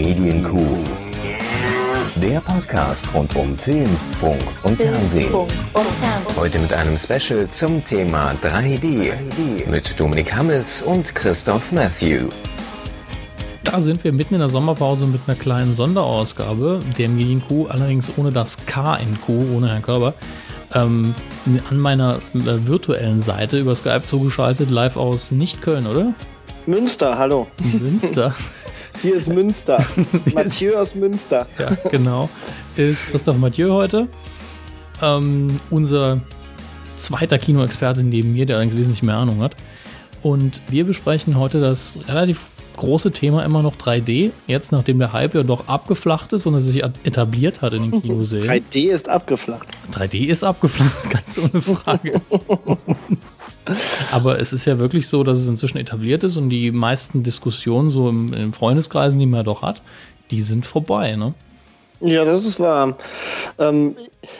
Medienkuh. Der Podcast rund um Film, Funk und Fernsehen. Heute mit einem Special zum Thema 3D mit Dominik Hammes und Christoph Matthew. Da sind wir mitten in der Sommerpause mit einer kleinen Sonderausgabe der Medienkuh, allerdings ohne das K in Kuh, ohne Herrn Körber. Ähm, an meiner äh, virtuellen Seite über Skype zugeschaltet, live aus nicht-Köln, oder? Münster, hallo. Münster. Hier ist Münster. Mathieu aus Münster. Ja, genau. Ist Christoph Mathieu heute. Ähm, unser zweiter Kinoexperte neben mir, der allerdings wesentlich mehr Ahnung hat. Und wir besprechen heute das relativ große Thema immer noch 3D. Jetzt, nachdem der Hype ja doch abgeflacht ist und er sich etabliert hat in den Kinosälen. 3D ist abgeflacht. 3D ist abgeflacht, ganz ohne Frage. Aber es ist ja wirklich so, dass es inzwischen etabliert ist und die meisten Diskussionen so im, in Freundeskreisen, die man doch hat, die sind vorbei, ne? Ja, das ist wahr. Ähm,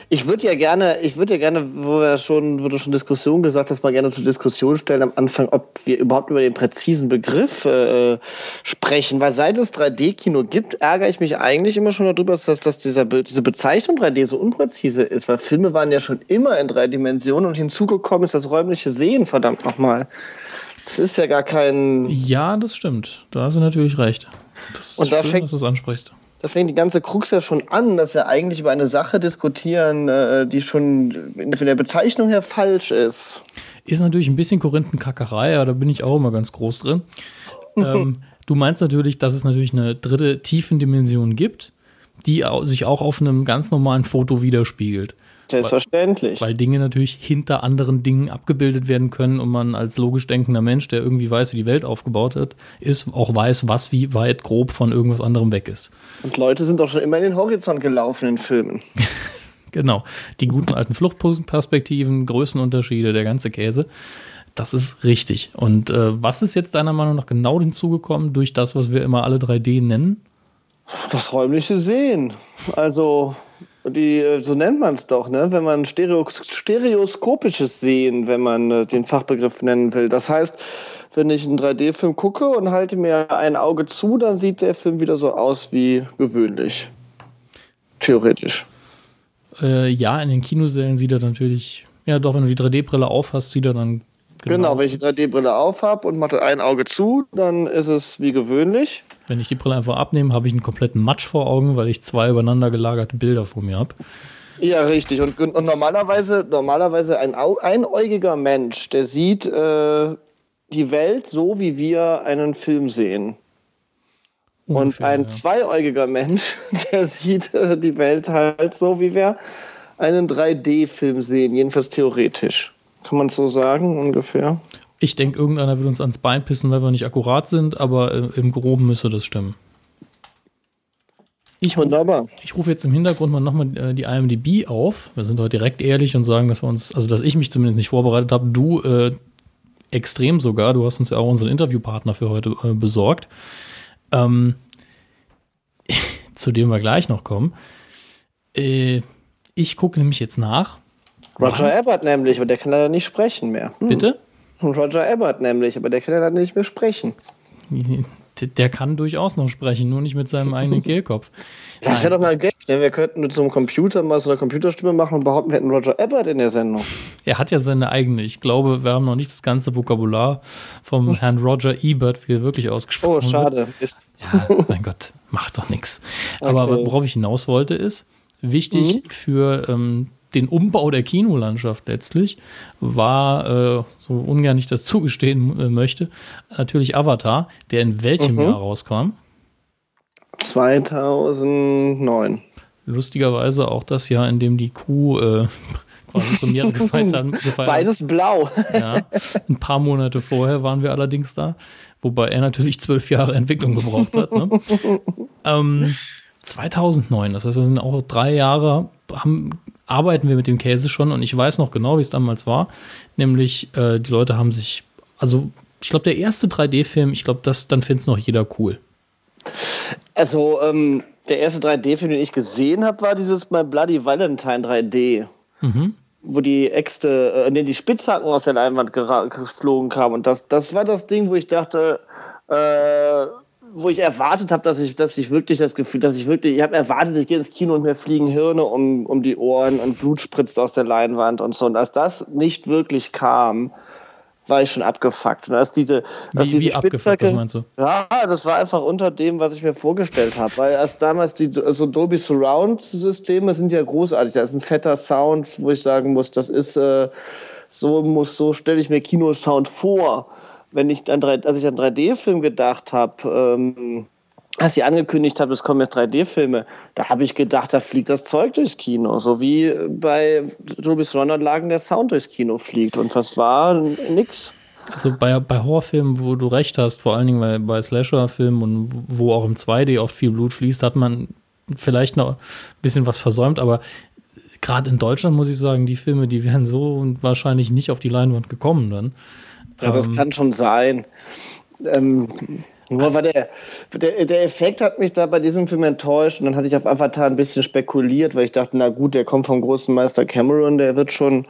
ich würde ja gerne, ich würde ja gerne, wo wir schon, wo du schon Diskussion gesagt hast, mal gerne zur Diskussion stellen am Anfang, ob wir überhaupt über den präzisen Begriff äh, sprechen. Weil seit es 3D-Kino gibt, ärgere ich mich eigentlich immer schon darüber, dass, dass dieser Be diese Bezeichnung 3D so unpräzise ist. Weil Filme waren ja schon immer in drei Dimensionen und hinzugekommen ist das räumliche Sehen, verdammt nochmal. Das ist ja gar kein. Ja, das stimmt. Da hast du natürlich recht. Das ist Und da schön, fängt- dass du das ansprichst. Da fängt die ganze Krux ja schon an, dass wir eigentlich über eine Sache diskutieren, äh, die schon von der Bezeichnung her falsch ist. Ist natürlich ein bisschen Korinthenkackerei, ja, da bin ich auch immer ganz groß drin. ähm, du meinst natürlich, dass es natürlich eine dritte Tiefendimension gibt, die sich auch auf einem ganz normalen Foto widerspiegelt. Selbstverständlich. Weil Dinge natürlich hinter anderen Dingen abgebildet werden können und man als logisch denkender Mensch, der irgendwie weiß, wie die Welt aufgebaut hat, ist, auch weiß, was wie weit grob von irgendwas anderem weg ist. Und Leute sind doch schon immer in den Horizont gelaufen in Filmen. Genau. Die guten alten Fluchtperspektiven, Größenunterschiede, der ganze Käse. Das ist richtig. Und äh, was ist jetzt deiner Meinung nach genau hinzugekommen durch das, was wir immer alle 3D nennen? Das räumliche Sehen. Also, die, äh, so nennt man es doch, ne? wenn man Stereo stereoskopisches Sehen, wenn man äh, den Fachbegriff nennen will. Das heißt, wenn ich einen 3D-Film gucke und halte mir ein Auge zu, dann sieht der Film wieder so aus wie gewöhnlich. Theoretisch. Äh, ja, in den Kinosälen sieht er natürlich, ja doch, wenn du die 3D-Brille aufhast, sieht er dann Genau, wenn ich die 3D-Brille aufhab und mache ein Auge zu, dann ist es wie gewöhnlich. Wenn ich die Brille einfach abnehme, habe ich einen kompletten Matsch vor Augen, weil ich zwei übereinander gelagerte Bilder vor mir habe. Ja, richtig. Und, und normalerweise, normalerweise ein einäugiger Mensch, der sieht äh, die Welt so, wie wir einen Film sehen. Und Ungefähr, ein ja. zweiäugiger Mensch, der sieht äh, die Welt halt so, wie wir einen 3D-Film sehen, jedenfalls theoretisch. Kann man so sagen, ungefähr? Ich denke, irgendeiner wird uns ans Bein pissen, weil wir nicht akkurat sind, aber äh, im Groben müsste das stimmen. Ich rufe Wunderbar. ich ruf jetzt im Hintergrund mal nochmal äh, die IMDb auf. Wir sind heute direkt ehrlich und sagen, dass wir uns, also dass ich mich zumindest nicht vorbereitet habe. Du äh, extrem sogar. Du hast uns ja auch unseren Interviewpartner für heute äh, besorgt. Ähm, zu dem wir gleich noch kommen. Äh, ich gucke nämlich jetzt nach. Roger Ebert nämlich, aber der kann leider nicht sprechen mehr. Hm. Bitte? Roger Ebert nämlich, aber der kann leider nicht mehr sprechen. Der, kann durchaus noch sprechen, nur nicht mit seinem eigenen Kehlkopf. Das wäre doch mal ein Gag, ne? Wir könnten mit so einem Computer mal so eine Computerstimme machen und behaupten, wir hätten Roger Ebert in der Sendung. Er hat ja seine eigene. Ich glaube, wir haben noch nicht das ganze Vokabular vom Herrn Roger Ebert, wie er wirklich ausgesprochen Oh, schade. Ist. Ja, mein Gott, macht doch nichts. Aber Okay. worauf ich hinaus wollte, ist, wichtig für ähm, den Umbau der Kinolandschaft letztlich war, äh, so ungern ich das zugestehen äh, möchte, natürlich Avatar, der in welchem Jahr rauskam. 2009. Lustigerweise auch das Jahr, in dem die Kuh äh, quasi Premiere gefeiert hat. Beides blau. Ja. Ein paar Monate vorher waren wir allerdings da, wobei er natürlich zwölf Jahre Entwicklung gebraucht hat. Ne? ähm, 2009, das heißt, wir sind auch drei Jahre, haben, arbeiten wir mit dem Käse schon und ich weiß noch genau, wie es damals war. Nämlich, äh, die Leute haben sich, also ich glaube, der erste 3D-Film, ich glaube, das, dann findet es noch jeder cool. Also, ähm, der erste 3D-Film, den ich gesehen habe, war dieses My Bloody Valentine 3D. Wo die Äxte, äh, nee, die Spitzhacken aus der Leinwand geflogen kamen. Und das, das war das Ding, wo ich dachte, äh, wo ich erwartet habe, dass ich, dass ich wirklich das Gefühl, dass ich wirklich, ich habe erwartet, ich gehe ins Kino und mir fliegen Hirne um, um die Ohren und Blut spritzt aus der Leinwand und so. Und als das nicht wirklich kam, war ich schon abgefuckt. Und als diese, als Wie, diese wie abgefuckt, Spitzhacke, was meinst du? ja, das war einfach unter dem, was ich mir vorgestellt habe. Weil erst damals die so Dolby Surround Systeme sind ja großartig. Da ist ein fetter Sound, wo ich sagen muss, das ist äh, so muss so stelle ich mir Kinosound vor. Wenn ich an drei, als ich an 3D-Film gedacht habe, ähm, als sie angekündigt hat, es kommen jetzt 3D-Filme, da habe ich gedacht, da fliegt das Zeug durchs Kino. So wie bei Dolby Surround Lagen der Sound durchs Kino fliegt. Und was war? Nix. Also bei, bei Horrorfilmen, wo du recht hast, vor allen Dingen bei, bei Slasher-Filmen und wo auch im 2D oft viel Blut fließt, hat man vielleicht noch ein bisschen was versäumt, aber gerade in Deutschland muss ich sagen, die Filme, die wären so wahrscheinlich nicht auf die Leinwand gekommen dann. Ja, das Ähm, kann schon sein. Ähm, nur war der, der, der Effekt hat mich da bei diesem Film enttäuscht und dann hatte ich auf Avatar ein bisschen spekuliert, weil ich dachte, na gut, der kommt vom großen Meister Cameron, der wird schon,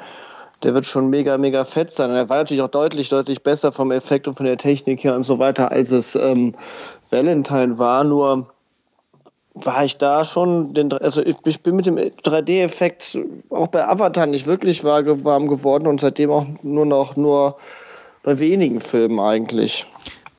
der wird schon mega, mega fett sein. Und er war natürlich auch deutlich, deutlich besser vom Effekt und von der Technik her und so weiter, als es ähm, Valentine war. Nur war ich da schon, den, also ich, ich bin mit dem 3D-Effekt auch bei Avatar nicht wirklich war, warm geworden und seitdem auch nur noch nur bei wenigen Filmen eigentlich.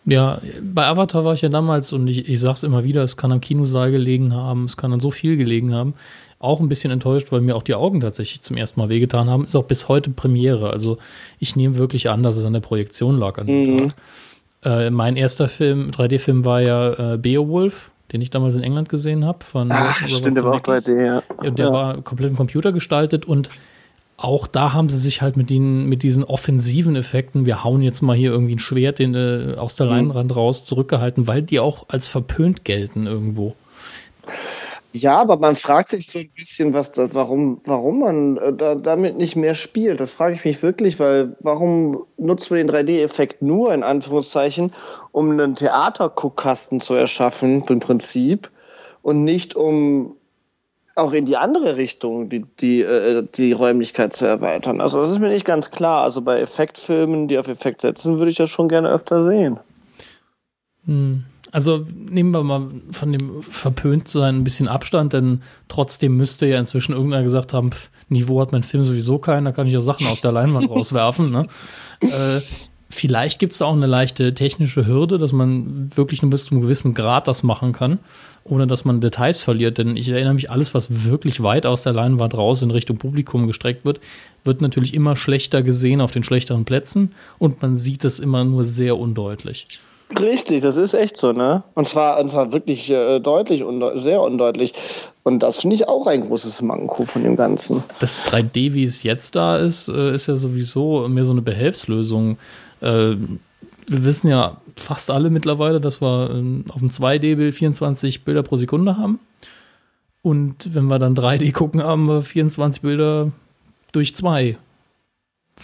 Ja, bei Avatar war ich ja damals und ich, ich sag's immer wieder, es kann am Kinosaal gelegen haben, es kann an so viel gelegen haben. Auch ein bisschen enttäuscht, weil mir auch die Augen tatsächlich zum ersten Mal wehgetan haben. Ist auch bis heute Premiere. Also ich nehme wirklich an, dass es an der Projektion lag an dem Mhm. Tag. Äh, mein erster Film, 3D-Film war ja äh, Beowulf, den ich damals in England gesehen habe. Von Ach, stimmt, der war auch Zemeckis. 3D, ja. Ja, der Ja. war komplett im Computer gestaltet und auch da haben sie sich halt mit, den, mit diesen offensiven Effekten, wir hauen jetzt mal hier irgendwie ein Schwert den, äh, aus der Leinwand raus, zurückgehalten, weil die auch als verpönt gelten irgendwo. Ja, aber man fragt sich so ein bisschen, was das, warum, warum man äh, da, damit nicht mehr spielt. Das frage ich mich wirklich, weil warum nutzt man den 3D-Effekt nur in Anführungszeichen, um einen Theaterguckkasten zu erschaffen, im Prinzip, und nicht um auch in die andere Richtung die, die, äh, die Räumlichkeit zu erweitern. Also das ist mir nicht ganz klar. Also bei Effektfilmen, die auf Effekt setzen, würde ich das schon gerne öfter sehen. Hm. Also nehmen wir mal von dem Verpöntsein ein bisschen Abstand, denn trotzdem müsste ja inzwischen irgendeiner gesagt haben, pff, Niveau hat mein Film sowieso keinen, da kann ich auch Sachen aus der Leinwand rauswerfen. Ne? Äh, vielleicht gibt es da auch eine leichte technische Hürde, dass man wirklich nur bis zu einem gewissen Grad das machen kann, ohne dass man Details verliert. Denn ich erinnere mich, alles, was wirklich weit aus der Leinwand raus in Richtung Publikum gestreckt wird, wird natürlich immer schlechter gesehen auf den schlechteren Plätzen und man sieht es immer nur sehr undeutlich. Richtig, das ist echt so, ne? Und zwar, und zwar wirklich äh, deutlich, undeut sehr undeutlich. Und das finde ich auch ein großes Manko von dem Ganzen. Das 3D, wie es jetzt da ist, äh, ist ja sowieso mehr so eine Behelfslösung. Äh, wir wissen ja fast alle mittlerweile, dass wir ähm, auf dem 2D-Bild 24 Bilder pro Sekunde haben. Und wenn wir dann 3D gucken, haben wir 24 Bilder durch zwei.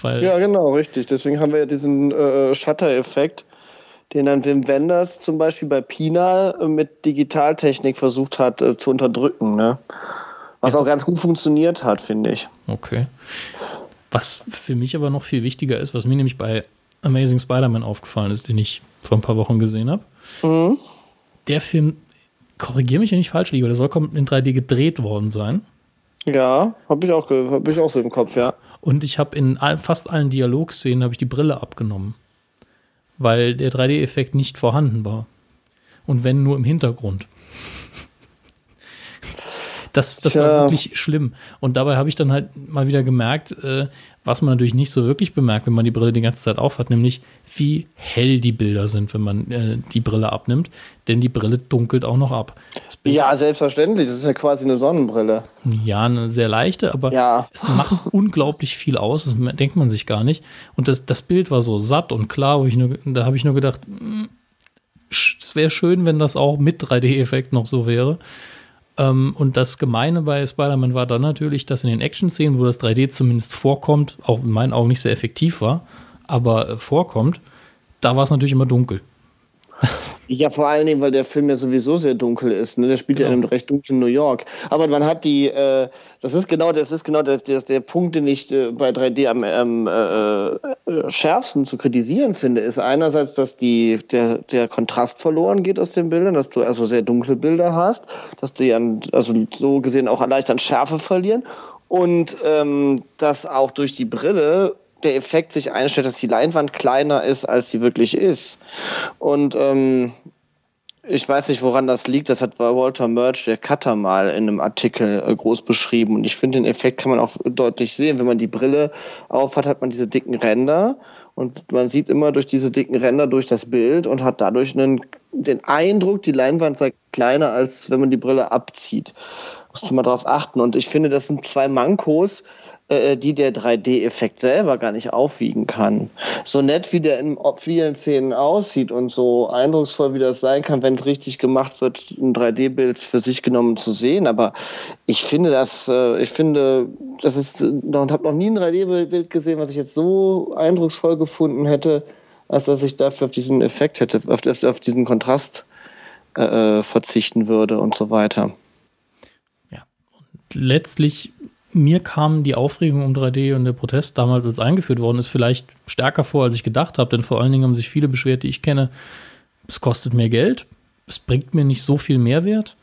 Weil Ja, genau, richtig. Deswegen haben wir ja diesen äh, Shutter-Effekt, den dann Wim Wenders zum Beispiel bei Pina äh, mit Digitaltechnik versucht hat äh, zu unterdrücken, ne? Was auch ganz gut funktioniert hat, finde ich. Okay. Was für mich aber noch viel wichtiger ist, was mir nämlich bei Amazing Spider-Man aufgefallen ist, den ich vor ein paar Wochen gesehen habe. Mhm. Der Film, korrigiere mich, wenn ich falsch liege, der soll in 3D gedreht worden sein. Ja, habe ich, auch hab ich auch so im Kopf, ja. Und ich habe in fast allen Dialogszenen habe ich die Brille abgenommen, weil der 3D-Effekt nicht vorhanden war. Und wenn nur im Hintergrund. Das, das war wirklich schlimm. Und dabei habe ich dann halt mal wieder gemerkt, äh, was man natürlich nicht so wirklich bemerkt, wenn man die Brille die ganze Zeit aufhat, nämlich wie hell die Bilder sind, wenn man äh, die Brille abnimmt. Denn die Brille dunkelt auch noch ab. Ja, selbstverständlich. Das ist ja quasi eine Sonnenbrille. ja, eine sehr leichte, aber Ja. es macht unglaublich viel aus, das denkt man sich gar nicht. Und das, das Bild war so satt und klar, wo ich nur, da habe ich nur gedacht, sch- es wäre schön, wenn das auch mit 3D-Effekt noch so wäre. Ähm, und das Gemeine bei Spider-Man war dann natürlich, dass in den Action-Szenen, wo das 3D zumindest vorkommt, auch in meinen Augen nicht sehr effektiv war, aber äh, vorkommt, da war es natürlich immer dunkel. Ja, vor allen Dingen, weil der Film ja sowieso sehr dunkel ist. Ne? Der spielt genau. ja in einem recht dunklen New York. Aber man hat die, äh, das ist genau, das ist genau der, der, der Punkt, den ich äh, bei 3D am ähm, äh, schärfsten zu kritisieren finde, ist einerseits, dass die, der, der Kontrast verloren geht aus den Bildern, dass du also sehr dunkle Bilder hast, dass die an, also so gesehen auch leicht an Schärfe verlieren und ähm, dass auch durch die Brille der Effekt sich einstellt, dass die Leinwand kleiner ist, als sie wirklich ist. Und ähm, ich weiß nicht, woran das liegt. Das hat Walter Murch, der Cutter, mal in einem Artikel äh, groß beschrieben. Und ich finde, den Effekt kann man auch deutlich sehen. Wenn man die Brille aufhat, hat man diese dicken Ränder. Und man sieht immer durch diese dicken Ränder durch das Bild und hat dadurch einen, den Eindruck, die Leinwand sei kleiner, als wenn man die Brille abzieht. Musst du mal drauf achten. Und ich finde, das sind zwei Mankos, äh, die der 3D-Effekt selber gar nicht aufwiegen kann. So nett wie der in vielen Szenen aussieht und so eindrucksvoll wie das sein kann, wenn es richtig gemacht wird, ein 3D-Bild für sich genommen zu sehen. Aber ich finde das, äh, ich finde, das ist, und habe noch nie ein 3D-Bild gesehen, was ich jetzt so eindrucksvoll gefunden hätte, als dass ich dafür auf diesen Effekt hätte, auf, auf diesen Kontrast äh, verzichten würde und so weiter. Ja, und letztlich mir kam die Aufregung um 3D und der Protest damals, als eingeführt worden ist, vielleicht stärker vor, als ich gedacht habe. Denn vor allen Dingen haben sich viele beschwert, die ich kenne, es kostet mehr Geld, es bringt mir nicht so viel Mehrwert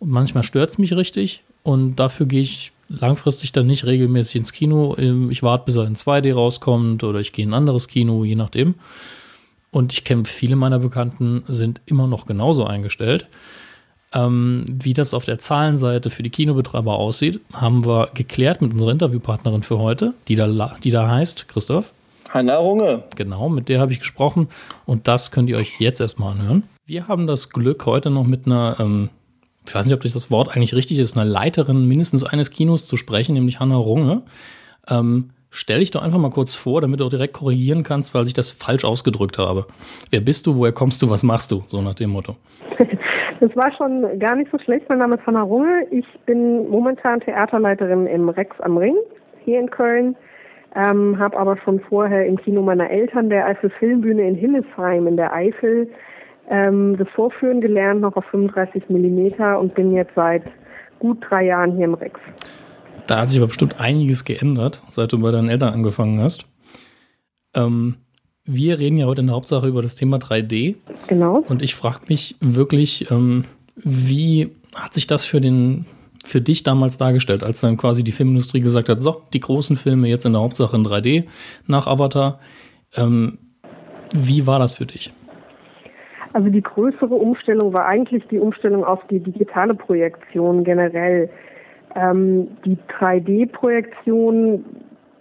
und manchmal stört es mich richtig. Und dafür gehe ich langfristig dann nicht regelmäßig ins Kino. Ich warte, bis er in 2D rauskommt oder ich gehe in ein anderes Kino, je nachdem. Und ich kenne viele meiner Bekannten sind immer noch genauso eingestellt. Ähm, wie das auf der Zahlenseite für die Kinobetreiber aussieht, haben wir geklärt mit unserer Interviewpartnerin für heute, die da, die da heißt, Christoph. Hanna Runge. Genau, mit der habe ich gesprochen und das könnt ihr euch jetzt erstmal anhören. Wir haben das Glück, heute noch mit einer, ähm, ich weiß nicht, ob das Wort eigentlich richtig ist, einer Leiterin mindestens eines Kinos zu sprechen, nämlich Hanna Runge. Ähm, stell dich doch einfach mal kurz vor, damit du auch direkt korrigieren kannst, weil ich das falsch ausgedrückt habe. Wer bist du, woher kommst du, was machst du? So nach dem Motto. Das war schon gar nicht so schlecht. Mein Name ist Hanna Runge. Ich bin momentan Theaterleiterin im Rex am Ring hier in Köln. Ähm, habe aber schon vorher im Kino meiner Eltern der Eifel Filmbühne in Hillesheim in der Eifel ähm, das Vorführen gelernt, noch auf 35 Millimeter und bin jetzt seit gut drei Jahren hier im Rex. Da hat sich aber bestimmt einiges geändert, seit du bei deinen Eltern angefangen hast. Ähm, wir reden ja heute in der Hauptsache über das Thema 3D. Genau. Und ich frage mich wirklich, ähm, wie hat sich das für den für dich damals dargestellt, als dann quasi die Filmindustrie gesagt hat, so, die großen Filme jetzt in der Hauptsache in 3D nach Avatar. Ähm, wie war das für dich? Also die größere Umstellung war eigentlich die Umstellung auf die digitale Projektion generell. Ähm, die 3D-Projektion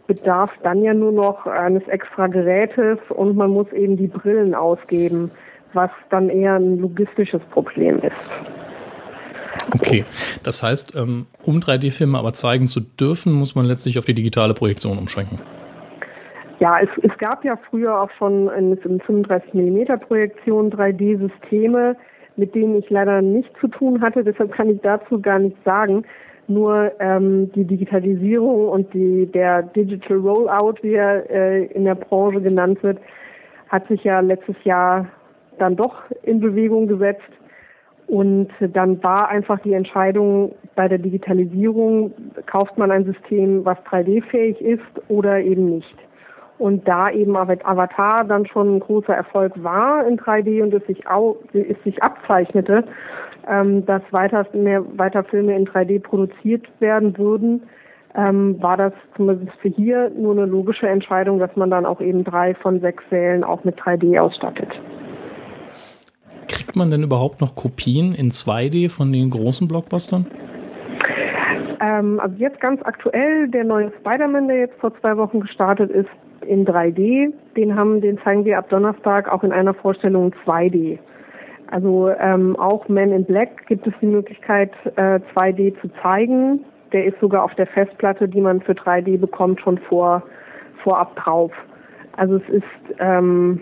bedarf dann ja nur noch eines extra Gerätes und man muss eben die Brillen ausgeben, was dann eher ein logistisches Problem ist. Okay, das heißt, ähm, um 3D-Filme aber zeigen zu dürfen, muss man letztlich auf die digitale Projektion umschränken. Ja, es, es gab ja früher auch schon in, in 35 mm Projektion 3D-Systeme, mit denen ich leider nichts zu tun hatte, deshalb kann ich dazu gar nichts sagen. Nur ähm, die Digitalisierung und die, der Digital Rollout, wie er äh, in der Branche genannt wird, hat sich ja letztes Jahr dann doch in Bewegung gesetzt. Und dann war einfach die Entscheidung bei der Digitalisierung, kauft man ein System, was 3D-fähig ist oder eben nicht. Und da eben Avatar dann schon ein großer Erfolg war in 3D und es sich, auch, es sich abzeichnete, ähm, dass weiter, mehr, weiter Filme in 3D produziert werden würden, ähm, war das zumindest für hier nur eine logische Entscheidung, dass man dann auch eben drei von sechs Sälen auch mit 3D ausstattet. Kriegt man denn überhaupt noch Kopien in 2D von den großen Blockbustern? Ähm, also jetzt ganz aktuell, der neue Spider-Man, der jetzt vor zwei Wochen gestartet ist, in 3D. Den haben, den zeigen wir ab Donnerstag auch in einer Vorstellung 2D. Also ähm, auch Men in Black gibt es die Möglichkeit, äh, 2D zu zeigen. Der ist sogar auf der Festplatte, die man für 3D bekommt, schon vor, vorab drauf. Also es ist ähm,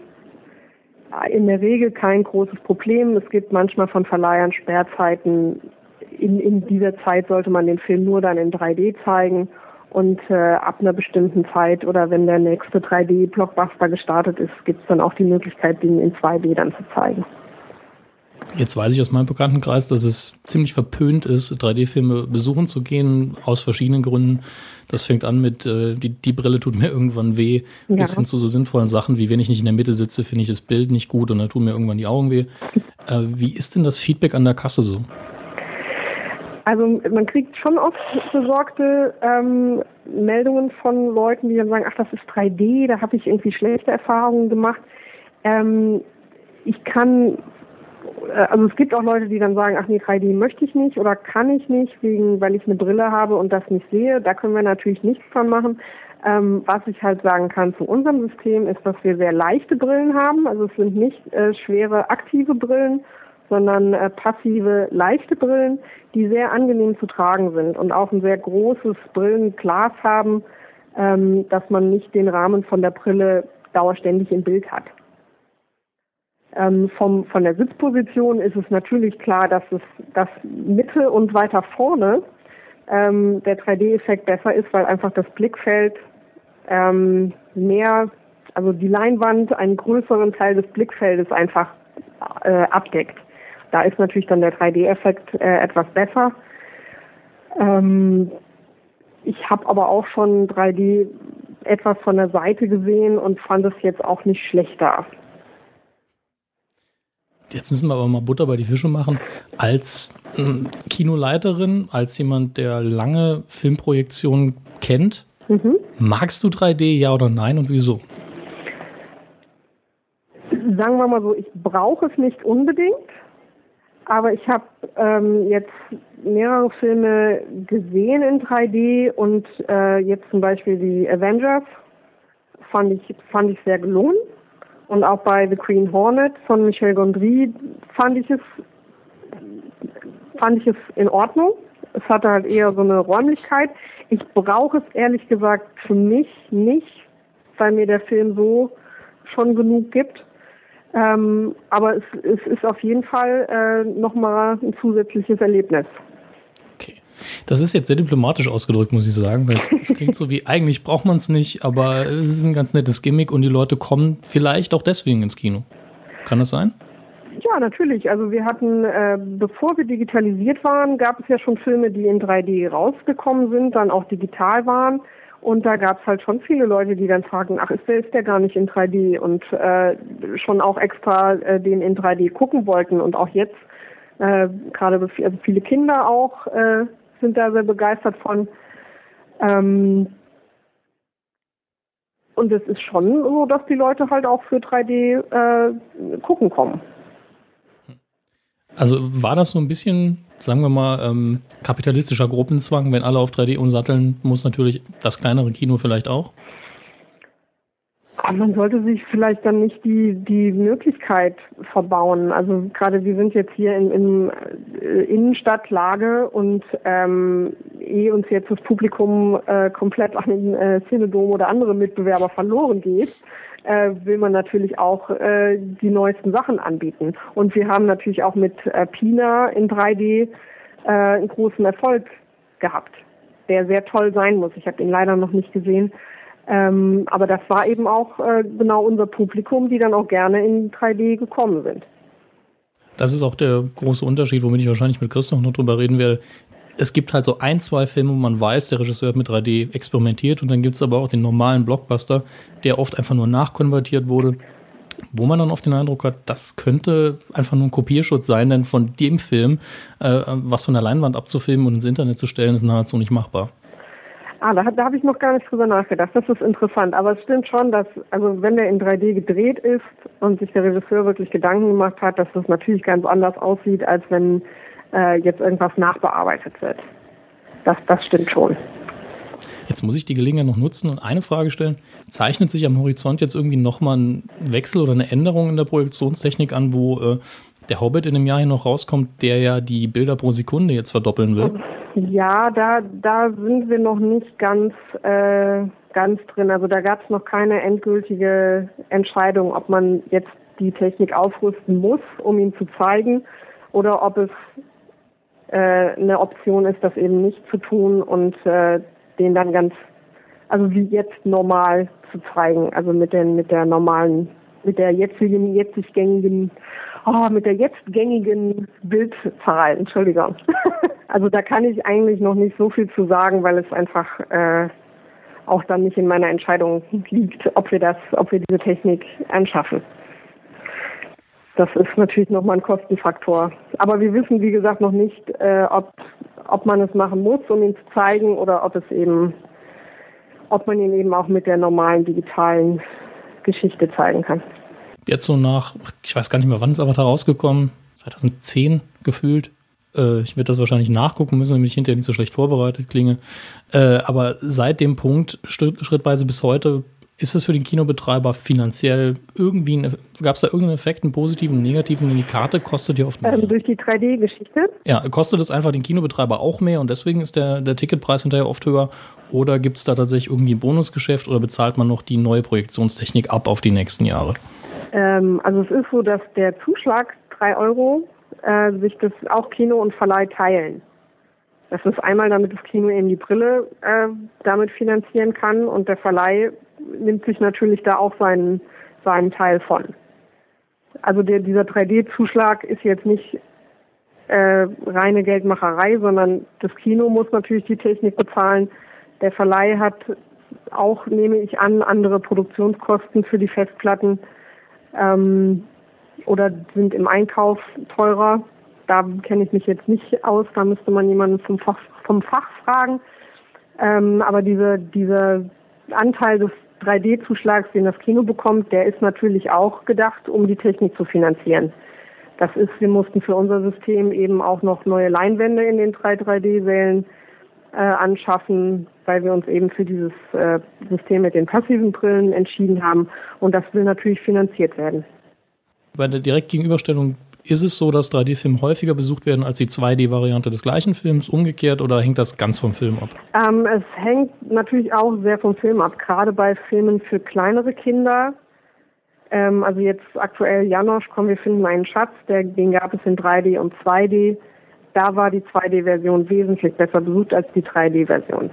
in der Regel kein großes Problem. Es gibt manchmal von Verleihern Sperrzeiten. In, in dieser Zeit sollte man den Film nur dann in 3D zeigen und äh, ab einer bestimmten Zeit oder wenn der nächste 3D-Blockbuster gestartet ist, gibt es dann auch die Möglichkeit, den in 2D dann zu zeigen. Jetzt weiß ich aus meinem Bekanntenkreis, dass es ziemlich verpönt ist, 3D-Filme besuchen zu gehen, aus verschiedenen Gründen. Das fängt an mit, äh, die, die Brille tut mir irgendwann weh, ja. bis hin zu so sinnvollen Sachen, wie wenn ich nicht in der Mitte sitze, finde ich das Bild nicht gut und dann tun mir irgendwann die Augen weh. Äh, wie ist denn das Feedback an der Kasse so? Also man kriegt schon oft besorgte ähm, Meldungen von Leuten, die dann sagen, ach, das ist 3D, da habe ich irgendwie schlechte Erfahrungen gemacht. Ähm, ich kann also es gibt auch Leute, die dann sagen, ach nee, 3D möchte ich nicht oder kann ich nicht, wegen, weil ich eine Brille habe und das nicht sehe. Da können wir natürlich nichts von machen. Ähm, was ich halt sagen kann zu unserem System ist, dass wir sehr leichte Brillen haben. Also es sind nicht äh, schwere aktive Brillen, sondern äh, passive leichte Brillen, die sehr angenehm zu tragen sind und auch ein sehr großes Brillenglas haben, ähm, dass man nicht den Rahmen von der Brille dauerständig im Bild hat. Ähm, vom, von der Sitzposition ist es natürlich klar, dass es das Mitte und weiter vorne ähm, der 3D-Effekt besser ist, weil einfach das Blickfeld ähm, mehr, also die Leinwand einen größeren Teil des Blickfeldes einfach äh, abdeckt. Da ist natürlich dann der 3D-Effekt äh, etwas besser. Ähm, ich habe aber auch schon 3D etwas von der Seite gesehen und fand es jetzt auch nicht schlechter. Jetzt müssen wir aber mal Butter bei die Fische machen. Als äh, Kinoleiterin, als jemand, der lange Filmprojektionen kennt, mhm. magst du 3D, ja oder nein und wieso? Sagen wir mal so, ich brauche es nicht unbedingt, aber ich habe ähm, jetzt mehrere Filme gesehen in 3D und äh, jetzt zum Beispiel die Avengers fand ich, fand ich sehr gelungen. Und auch bei The Queen Hornet von Michel Gondry fand ich es, fand ich es in Ordnung. Es hatte halt eher so eine Räumlichkeit. Ich brauche es ehrlich gesagt für mich nicht, weil mir der Film so schon genug gibt. Ähm, aber es, es, ist auf jeden Fall äh, nochmal ein zusätzliches Erlebnis. Das ist jetzt sehr diplomatisch ausgedrückt, muss ich sagen, weil es, es klingt so wie, eigentlich braucht man es nicht, aber es ist ein ganz nettes Gimmick und die Leute kommen vielleicht auch deswegen ins Kino. Kann das sein? Ja, natürlich. Also wir hatten, äh, bevor wir digitalisiert waren, gab es ja schon Filme, die in 3D rausgekommen sind, dann auch digital waren. Und da gab es halt schon viele Leute, die dann fragen, ach, ist der, ist der gar nicht in 3D? Und äh, schon auch extra äh, den in 3D gucken wollten. Und auch jetzt, äh, gerade also viele Kinder auch, äh, sind da sehr begeistert von. Ähm, und es ist schon so, dass die Leute halt auch für 3D äh, gucken kommen. Also war das so ein bisschen, sagen wir mal, ähm, kapitalistischer Gruppenzwang, wenn alle auf 3D umsatteln, muss natürlich das kleinere Kino vielleicht auch? Man sollte sich vielleicht dann nicht die, die Möglichkeit verbauen. Also gerade wir sind jetzt hier in, in äh, Innenstadtlage und ähm, ehe uns jetzt das Publikum äh, komplett an den äh, Cinedom oder andere Mitbewerber verloren geht, äh, will man natürlich auch äh, die neuesten Sachen anbieten. Und wir haben natürlich auch mit äh, Pina in 3D äh, einen großen Erfolg gehabt, der sehr toll sein muss. Ich habe ihn leider noch nicht gesehen. Ähm, aber das war eben auch äh, genau unser Publikum, die dann auch gerne in 3D gekommen sind. Das ist auch der große Unterschied, womit ich wahrscheinlich mit Christoph noch drüber reden werde. Es gibt halt so ein, zwei Filme, wo man weiß, der Regisseur hat mit 3D experimentiert und dann gibt es aber auch den normalen Blockbuster, der oft einfach nur nachkonvertiert wurde, wo man dann oft den Eindruck hat, das könnte einfach nur ein Kopierschutz sein, denn von dem Film, äh, was von der Leinwand abzufilmen und ins Internet zu stellen, ist nahezu nicht machbar. Ah, da, da habe ich noch gar nicht drüber nachgedacht. Das ist interessant. Aber es stimmt schon, dass, also wenn der in 3D gedreht ist und sich der Regisseur wirklich Gedanken gemacht hat, dass das natürlich ganz anders aussieht, als wenn äh, jetzt irgendwas nachbearbeitet wird. Das, das stimmt schon. Jetzt muss ich die Gelegenheit noch nutzen und eine Frage stellen. Zeichnet sich am Horizont jetzt irgendwie nochmal ein Wechsel oder eine Änderung in der Projektionstechnik an, wo äh, der Hobbit in dem Jahr hier noch rauskommt, der ja die Bilder pro Sekunde jetzt verdoppeln will? Ja, da, da sind wir noch nicht ganz, äh, ganz drin. Also da gab es noch keine endgültige Entscheidung, ob man jetzt die Technik aufrüsten muss, um ihn zu zeigen, oder ob es äh, eine Option ist, das eben nicht zu tun und äh, den dann ganz, also wie jetzt normal zu zeigen, also mit den mit der normalen mit der jetzigen, jetzig gängigen, oh, mit der jetzt gängigen Bildzahl, Entschuldigung. also da kann ich eigentlich noch nicht so viel zu sagen, weil es einfach äh, auch dann nicht in meiner Entscheidung liegt, ob wir das, ob wir diese Technik anschaffen. Das ist natürlich nochmal ein Kostenfaktor. Aber wir wissen, wie gesagt, noch nicht, äh, ob, ob man es machen muss, um ihn zu zeigen, oder ob es eben, ob man ihn eben auch mit der normalen digitalen Geschichte zeigen kann. Jetzt so nach, ich weiß gar nicht mehr, wann ist Avatar rausgekommen? 2010 gefühlt. Äh, ich werde das wahrscheinlich nachgucken müssen, damit ich hinterher nicht so schlecht vorbereitet klinge. Äh, aber seit dem Punkt, schrittweise bis heute, ist es für den Kinobetreiber finanziell irgendwie, gab es da irgendeinen Effekt, einen positiven, einen negativen, die Karte kostet ja oft mehr? Ähm, durch die 3D-Geschichte? Ja, kostet es einfach den Kinobetreiber auch mehr und deswegen ist der, der Ticketpreis hinterher oft höher? Oder gibt es da tatsächlich irgendwie ein Bonusgeschäft oder bezahlt man noch die neue Projektionstechnik ab auf die nächsten Jahre? Ähm, also es ist so, dass der Zuschlag 3 Euro äh, sich das auch Kino und Verleih teilen. Das ist einmal, damit das Kino eben die Brille äh, damit finanzieren kann und der Verleih nimmt sich natürlich da auch seinen, seinen Teil von. Also der, dieser 3D-Zuschlag ist jetzt nicht äh, reine Geldmacherei, sondern das Kino muss natürlich die Technik bezahlen. Der Verleih hat auch, nehme ich an, andere Produktionskosten für die Festplatten ähm, oder sind im Einkauf teurer. Da kenne ich mich jetzt nicht aus, da müsste man jemanden vom Fach, vom Fach fragen. Ähm, aber diese, dieser Anteil des 3D-Zuschlags, den das Kino bekommt, der ist natürlich auch gedacht, um die Technik zu finanzieren. Das ist, wir mussten für unser System eben auch noch neue Leinwände in den drei 3D-Sälen äh, anschaffen, weil wir uns eben für dieses äh, System mit den passiven Brillen entschieden haben. Und das will natürlich finanziert werden. Bei der Direktgegenüberstellung ist es so, dass 3D-Filme häufiger besucht werden als die 2D-Variante des gleichen Films, umgekehrt oder hängt das ganz vom Film ab? Ähm, es hängt natürlich auch sehr vom Film ab, gerade bei Filmen für kleinere Kinder. Ähm, also jetzt aktuell Janosch, komm, wir finden einen Schatz, der, den gab es in 3D und 2D. Da war die 2D-Version wesentlich besser besucht als die 3D-Version.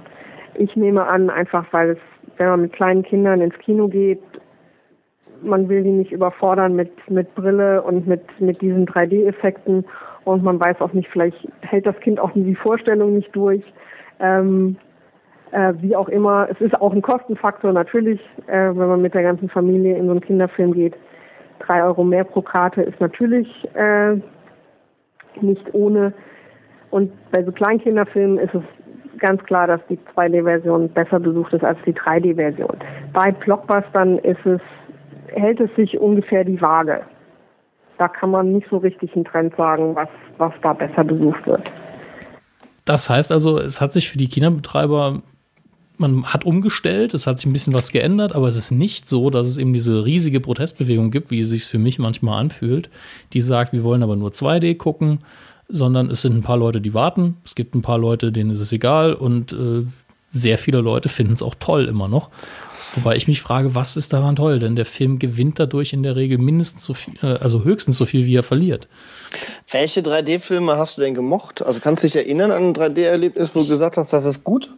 Ich nehme an, einfach weil es, wenn man mit kleinen Kindern ins Kino geht, man will die nicht überfordern mit, mit Brille und mit, mit diesen 3D-Effekten und man weiß auch nicht, vielleicht hält das Kind auch die Vorstellung nicht durch. Ähm, äh, wie auch immer, es ist auch ein Kostenfaktor natürlich, äh, wenn man mit der ganzen Familie in so einen Kinderfilm geht. Drei Euro mehr pro Karte ist natürlich äh, nicht ohne. Und bei so Kleinkinderfilmen ist es ganz klar, dass die 2D-Version besser besucht ist als die 3D-Version. Bei Blockbustern ist es hält es sich ungefähr die Waage. Da kann man nicht so richtig einen Trend sagen, was, was da besser besucht wird. Das heißt also, es hat sich für die Kinobetreiber, man hat umgestellt, es hat sich ein bisschen was geändert, aber es ist nicht so, dass es eben diese riesige Protestbewegung gibt, wie es sich für mich manchmal anfühlt, die sagt, wir wollen aber nur 2D gucken, sondern es sind ein paar Leute, die warten, es gibt ein paar Leute, denen ist es egal und äh, sehr viele Leute finden es auch toll immer noch. Wobei ich mich frage, was ist daran toll? Denn der Film gewinnt dadurch in der Regel mindestens so viel, äh, also höchstens so viel, wie er verliert. Welche 3D-Filme hast du denn gemocht? Also kannst du dich erinnern an ein 3D-Erlebnis, wo du gesagt hast, das ist gut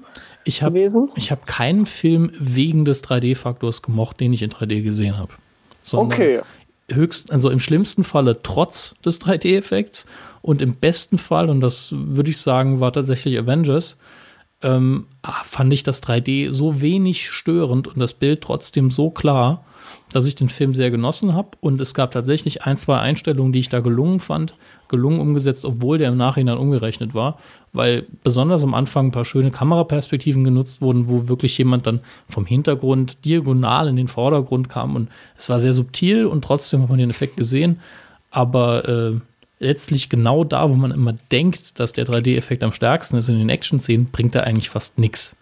ich hab, gewesen? Ich habe keinen Film wegen des 3D-Faktors gemocht, den ich in 3D gesehen habe. Okay. Höchst, also im schlimmsten Falle trotz des 3D-Effekts und im besten Fall, und das würde ich sagen, war tatsächlich Avengers, ähm, ah, fand ich das 3D so wenig störend und das Bild trotzdem so klar, dass ich den Film sehr genossen habe. Und es gab tatsächlich ein, zwei Einstellungen, die ich da gelungen fand, gelungen umgesetzt, obwohl der im Nachhinein umgerechnet war, weil besonders am Anfang ein paar schöne Kameraperspektiven genutzt wurden, wo wirklich jemand dann vom Hintergrund diagonal in den Vordergrund kam. Und es war sehr subtil und trotzdem hat man den Effekt gesehen. Aber äh, letztlich genau da, wo man immer denkt, dass der 3D-Effekt am stärksten ist in den Action-Szenen, bringt er eigentlich fast nichts.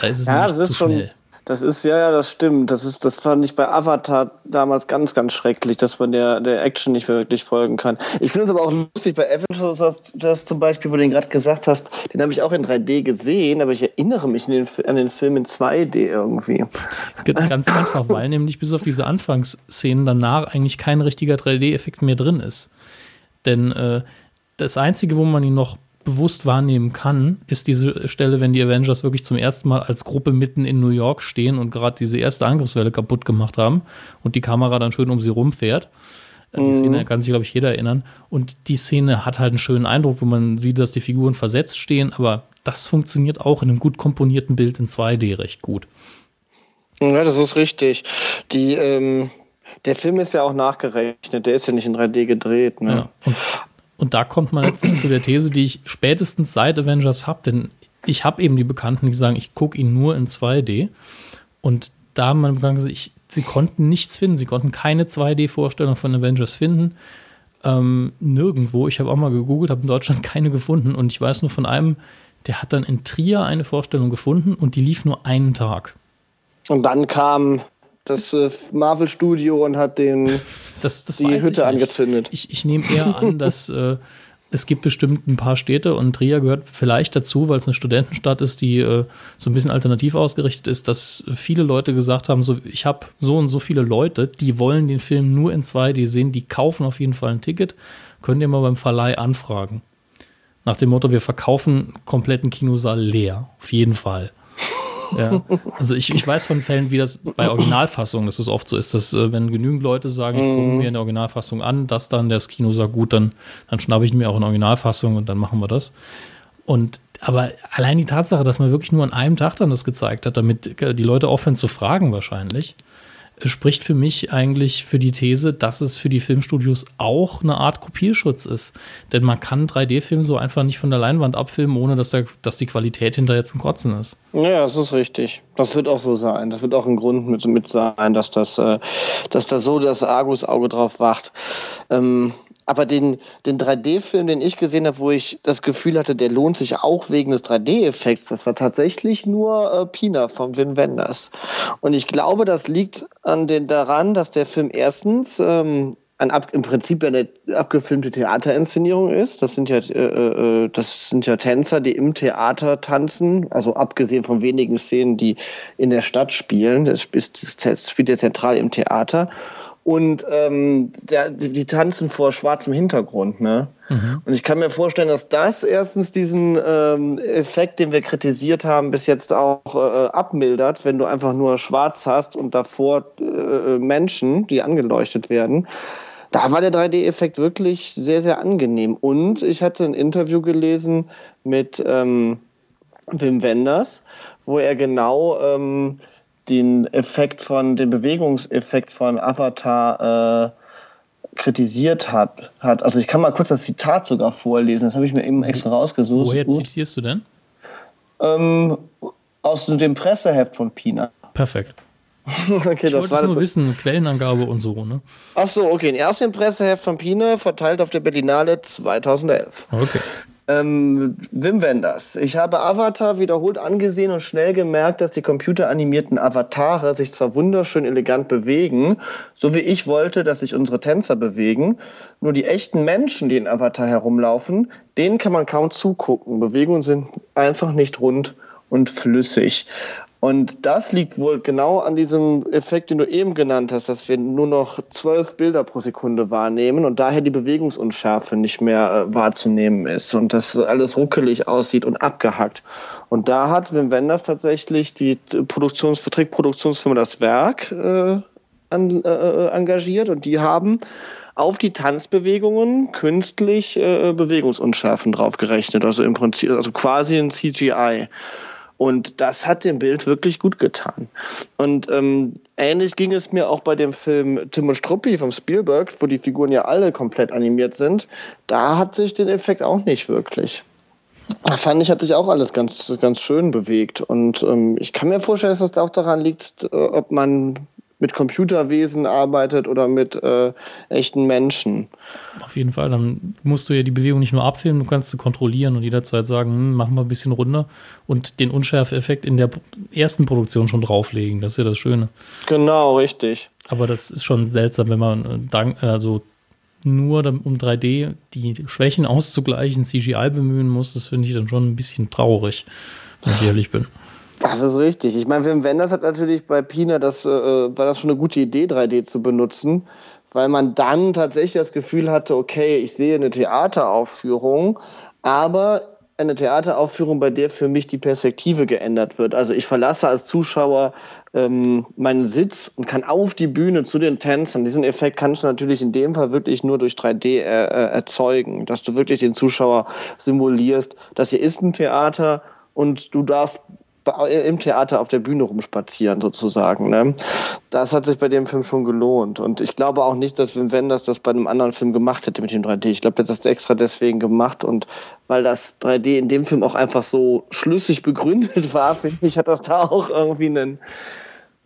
Da ist es ja, nicht zu schnell. Das ist, ja, ja, das stimmt. Das ist, das fand ich bei Avatar damals ganz, ganz schrecklich, dass man der, der Action nicht mehr wirklich folgen kann. Ich finde es aber auch lustig bei Avengers, das zum Beispiel, wo du den gerade gesagt hast, den habe ich auch in 3D gesehen, aber ich erinnere mich den, an den Film in 2D irgendwie. Ganz einfach, weil nämlich bis auf diese Anfangsszenen danach eigentlich kein richtiger 3D-Effekt mehr drin ist. Denn äh, das Einzige, wo man ihn noch bewusst wahrnehmen kann, ist diese Stelle, wenn die Avengers wirklich zum ersten Mal als Gruppe mitten in New York stehen und gerade diese erste Angriffswelle kaputt gemacht haben und die Kamera dann schön um sie rumfährt. Äh, die mhm. Szene kann sich, glaube ich, jeder erinnern. Und die Szene hat halt einen schönen Eindruck, wo man sieht, dass die Figuren versetzt stehen, aber das funktioniert auch in einem gut komponierten Bild in 2D recht gut. Ja, das ist richtig. Die, ähm, der Film ist ja auch nachgerechnet, der ist ja nicht in 3D gedreht. Ne? Ja. Und, da kommt man letztlich zu der These, die ich spätestens seit Avengers habe, denn ich habe eben die Bekannten, die sagen, ich gucke ihn nur in 2D. Und da haben meine Bekannten gesagt, ich, sie konnten nichts finden, sie konnten keine 2D-Vorstellung von Avengers finden. Ähm, nirgendwo. Ich habe auch mal gegoogelt, habe in Deutschland keine gefunden. Und ich weiß nur von einem, der hat dann in Trier eine Vorstellung gefunden und die lief nur einen Tag. Und dann kam das äh, Marvel-Studio und hat den, das, das die Hütte ich angezündet. Ich, ich nehme eher an, dass äh, es gibt bestimmt ein paar Städte und Trier gehört vielleicht dazu, weil es eine Studentenstadt ist, die äh, so ein bisschen alternativ ausgerichtet ist, dass viele Leute gesagt haben, so ich habe so und so viele Leute, die wollen den Film nur in 2D sehen, die kaufen auf jeden Fall ein Ticket, könnt ihr mal beim Verleih anfragen. Nach dem Motto, wir verkaufen kompletten Kinosaal leer, auf jeden Fall. Ja. Also ich, ich weiß von Fällen, wie das bei Originalfassungen, dass es oft so ist, dass äh, wenn genügend Leute sagen, ich gucke mir eine Originalfassung an, dass dann das Kino sagt, gut, dann, dann schnappe ich mir auch eine Originalfassung und dann machen wir das. Und aber allein die Tatsache, dass man wirklich nur an einem Tag dann das gezeigt hat, damit die Leute aufhören zu fragen wahrscheinlich, spricht für mich eigentlich für die These, dass es für die Filmstudios auch eine Art Kopierschutz ist. Denn man kann 3D-Film so einfach nicht von der Leinwand abfilmen, ohne dass, der, dass die Qualität hinterher zum Kotzen ist. Ja, das ist richtig. Das wird auch so sein. Das wird auch ein Grund mit, mit sein, dass das, äh, dass da so das Argus-Auge drauf wacht. Ähm, aber den, den 3D-Film, den ich gesehen habe, wo ich das Gefühl hatte, der lohnt sich auch wegen des 3D-Effekts, das war tatsächlich nur äh, Pina von Wim Wenders. Und ich glaube, das liegt an den, daran, dass der Film erstens ähm, ein ab, im Prinzip eine abgefilmte Theaterinszenierung ist. Das sind ja, äh, äh, das sind ja Tänzer, die im Theater tanzen, also abgesehen von wenigen Szenen, die in der Stadt spielen. Das, das spielt ja zentral im Theater und ähm, der, die, tanzen vor schwarzem Hintergrund. Ne? Mhm. Und ich kann mir vorstellen, dass das erstens diesen ähm, Effekt, den wir kritisiert haben, bis jetzt auch äh, abmildert, wenn du einfach nur schwarz hast und davor äh, Menschen, die angeleuchtet werden. Da war der 3D-Effekt wirklich sehr, sehr angenehm. Und ich hatte ein Interview gelesen mit ähm, Wim Wenders, wo er genau ähm, den Effekt von, den Bewegungseffekt von Avatar äh, kritisiert hat, hat. Also ich kann mal kurz das Zitat sogar vorlesen, das habe ich mir eben extra rausgesucht. Woher Gut. zitierst du denn? Ähm, aus dem Presseheft von Pina. Perfekt. okay, ich wollte nur wissen, Quellenangabe und so, ne? Ach so, okay. Erst im Presseheft von Pina, verteilt auf der Berlinale 2011. Okay. Ähm, Wim Wenders. Ich habe Avatar wiederholt angesehen und schnell gemerkt, dass die computeranimierten Avatare sich zwar wunderschön elegant bewegen, so wie ich wollte, dass sich unsere Tänzer bewegen, nur die echten Menschen, die in Avatar herumlaufen, denen kann man kaum zugucken. Bewegungen sind einfach nicht rund und flüssig. Und das liegt wohl genau an diesem Effekt, den du eben genannt hast, dass wir nur noch zwölf Bilder pro Sekunde wahrnehmen und daher die Bewegungsunschärfe nicht mehr äh, wahrzunehmen ist und das alles ruckelig aussieht und abgehackt. Und da hat Wim Wenders tatsächlich die Produktions Vertriebproduktionsfirma Das Werk äh, an, äh, engagiert und die haben auf die Tanzbewegungen künstlich äh, Bewegungsunschärfen draufgerechnet, also im Prinzip, also quasi ein CGI. Und das hat dem Bild wirklich gut getan. Und ähm, ähnlich ging es mir auch bei dem Film Tim und Struppi vom Spielberg, wo die Figuren ja alle komplett animiert sind. Da hat sich den Effekt auch nicht wirklich. Da fand ich, hat sich auch alles ganz, ganz schön bewegt. Und ähm, ich kann mir vorstellen, dass das auch daran liegt, ob man mit Computerwesen arbeitet oder mit äh, echten Menschen. Auf jeden Fall, dann musst du ja die Bewegung nicht nur abfilmen, du kannst sie kontrollieren und jederzeit sagen, hm, machen wir ein bisschen runter und den Unschärfeffekt in der ersten Produktion schon drauflegen. Das ist ja das Schöne. Genau, richtig. Aber das ist schon seltsam, wenn man äh, also nur um 3D die Schwächen auszugleichen, CGI bemühen muss. Das finde ich dann schon ein bisschen traurig, wenn ich ehrlich bin. Das ist richtig. Ich meine, Wim Wenders hat natürlich bei Pina, das äh, war das schon eine gute Idee, 3D zu benutzen, weil man dann tatsächlich das Gefühl hatte, okay, ich sehe eine Theateraufführung, aber eine Theateraufführung, bei der für mich die Perspektive geändert wird. Also ich verlasse als Zuschauer ähm, meinen Sitz und kann auf die Bühne zu den Tänzern. Diesen Effekt kannst du natürlich in dem Fall wirklich nur durch 3D äh, äh, erzeugen, dass du wirklich den Zuschauer simulierst, das hier ist ein Theater und du darfst im Theater auf der Bühne rumspazieren sozusagen. Ne? Das hat sich bei dem Film schon gelohnt. Und ich glaube auch nicht, dass Wim Wenders das bei einem anderen Film gemacht hätte mit dem 3D. Ich glaube, er hat das extra deswegen gemacht und weil das 3D in dem Film auch einfach so schlüssig begründet war, finde ich, hat das da auch irgendwie einen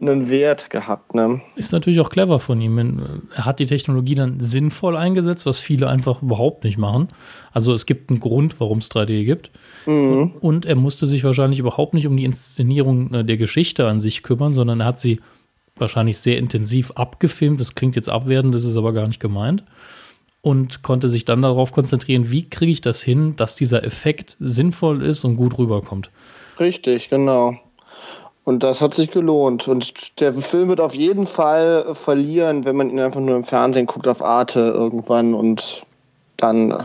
einen Wert gehabt. Ne? Ist natürlich auch clever von ihm. Er hat die Technologie dann sinnvoll eingesetzt, was viele einfach überhaupt nicht machen. Also es gibt einen Grund, warum es 3D gibt. Mhm. Und er musste sich wahrscheinlich überhaupt nicht um die Inszenierung äh, der Geschichte an sich kümmern, sondern er hat sie wahrscheinlich sehr intensiv abgefilmt. Das klingt jetzt abwertend, das ist aber gar nicht gemeint. Und konnte sich dann darauf konzentrieren, wie kriege ich das hin, dass dieser Effekt sinnvoll ist und gut rüberkommt. Richtig, genau. Und das hat sich gelohnt. Und der Film wird auf jeden Fall verlieren, wenn man ihn einfach nur im Fernsehen guckt auf Arte irgendwann und dann,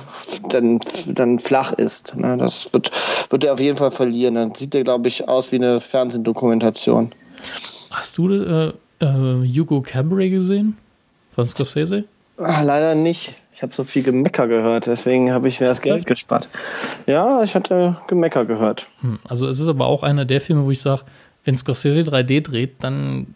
dann, dann flach ist. Ne? Das wird, wird er auf jeden Fall verlieren. Dann sieht er, glaube ich, aus wie eine Fernsehdokumentation. Hast du äh, äh, Hugo Cabret gesehen? Von Scorsese? Ach, leider nicht. Ich habe so viel Gemecker gehört, deswegen habe ich mir das Geld gespart. Ja, ich hatte Gemecker gehört. Hm, also es ist aber auch einer der Filme, wo ich sage, wenn Scorsese 3D dreht, dann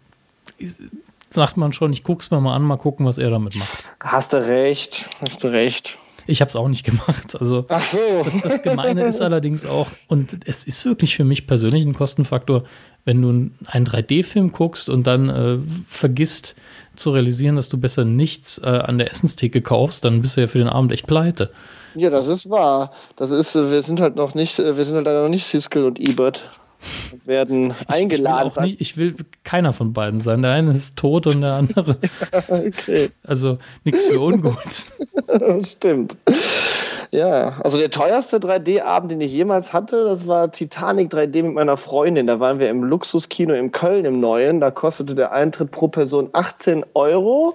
sagt man schon, ich guck's mir mal an, mal gucken, was er damit macht. Hast du recht, hast du recht. Ich habe es auch nicht gemacht. Also Ach so. das, das Gemeine ist allerdings auch, und es ist wirklich für mich persönlich ein Kostenfaktor, wenn du einen 3D-Film guckst und dann äh, vergisst zu realisieren, dass du besser nichts äh, an der Essenstheke kaufst, dann bist du ja für den Abend echt pleite. Ja, das ist wahr. Das ist, äh, wir sind halt noch nicht, äh, wir sind halt noch nicht Siskel und Ebert werden eingeladen. Ich will, nicht, ich will, keiner von beiden sein. Der eine ist tot und der andere. okay. Also nichts für ungut. Stimmt. Ja, also der teuerste 3D-Abend, den ich jemals hatte, das war Titanic 3D mit meiner Freundin. Da waren wir im Luxuskino in Köln im Neuen. Da kostete der Eintritt pro Person 18 Euro.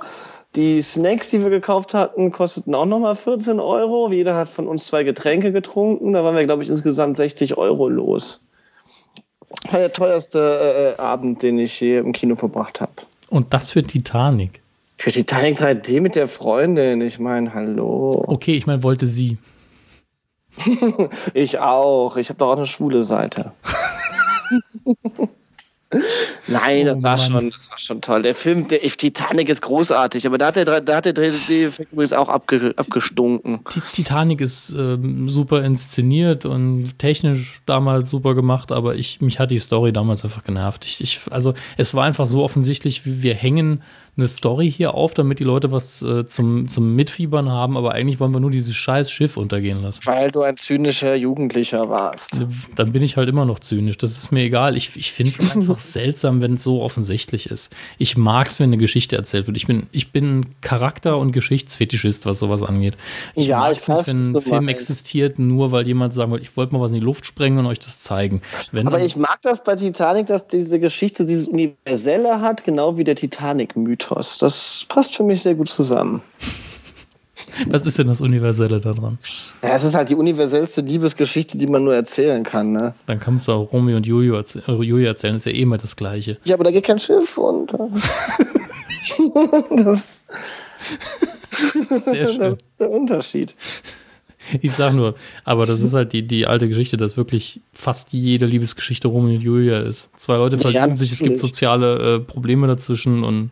Die Snacks, die wir gekauft hatten, kosteten auch nochmal 14 Euro. Jeder hat von uns zwei Getränke getrunken. Da waren wir, glaube ich, insgesamt 60 Euro los war der teuerste äh, Abend, den ich je im Kino verbracht habe. Und das für Titanic? Für Titanic 3D mit der Freundin. Ich meine, hallo. Okay, ich meine, wollte sie. ich auch. Ich habe doch auch eine schwule Seite. Nein, das, oh, war schon, das war schon toll. Der Film, der Titanic ist großartig, aber da hat der, da hat der 3D-Effekt übrigens auch abge, abgestunken. Die Titanic ist ähm, super inszeniert und technisch damals super gemacht, aber ich, mich hat die Story damals einfach genervt. Ich, ich, also es war einfach so offensichtlich, wie wir hängen eine Story hier auf, damit die Leute was äh, zum, zum Mitfiebern haben, aber eigentlich wollen wir nur dieses scheiß Schiff untergehen lassen. Weil du ein zynischer Jugendlicher warst. Dann bin ich halt immer noch zynisch. Das ist mir egal. Ich, ich finde es einfach seltsam, wenn es so offensichtlich ist. Ich mag es, wenn eine Geschichte erzählt wird. Ich bin, ich bin Charakter- und Geschichtsfetischist, was sowas angeht. Ich ja, mag es nicht, wenn ein Film existiert, nur weil jemand sagen will, ich wollte mal was in die Luft sprengen und euch das zeigen. Wenn aber ich mag das bei Titanic, dass diese Geschichte dieses Universelle hat, genau wie der Titanic-Mythos. Mythos. Das passt für mich sehr gut zusammen. Was ist denn das Universelle daran? Ja, es ist halt die universellste Liebesgeschichte, die man nur erzählen kann. Ne? Dann kannst du auch Romeo und Julia, erzäh äh, Julia erzählen, ist ja eh immer das Gleiche. Ja, aber da geht kein Schiff und. das, Sehr schön. Das ist der Unterschied. Ich sag nur, aber das ist halt die, die alte Geschichte, dass wirklich fast jede Liebesgeschichte Romeo und Julia ist. Zwei Leute verlieben ja, sich, es gibt soziale äh, Probleme dazwischen und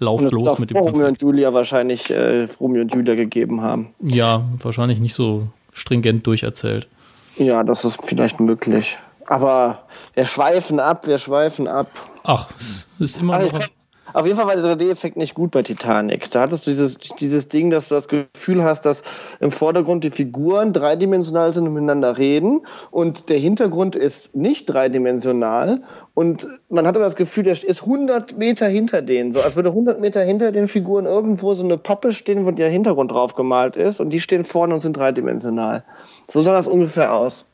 lauft und los mit dem Romeo und Julia wahrscheinlich äh, Romeo und Julia gegeben haben. Ja, wahrscheinlich nicht so stringent durcherzählt. Ja, das ist vielleicht möglich. Aber wir schweifen ab, wir schweifen ab. Ach, es ist immer also noch. Auf jeden Fall war der 3D-Effekt nicht gut bei Titanic. Da hattest du dieses, dieses Ding, dass du das Gefühl hast, dass im Vordergrund die Figuren dreidimensional sind und miteinander reden und der Hintergrund ist nicht dreidimensional und man hat aber das Gefühl, der ist 100 Meter hinter denen, so als würde 100 Meter hinter den Figuren irgendwo so eine Pappe stehen, wo der Hintergrund drauf gemalt ist und die stehen vorne und sind dreidimensional. So sah das ungefähr aus.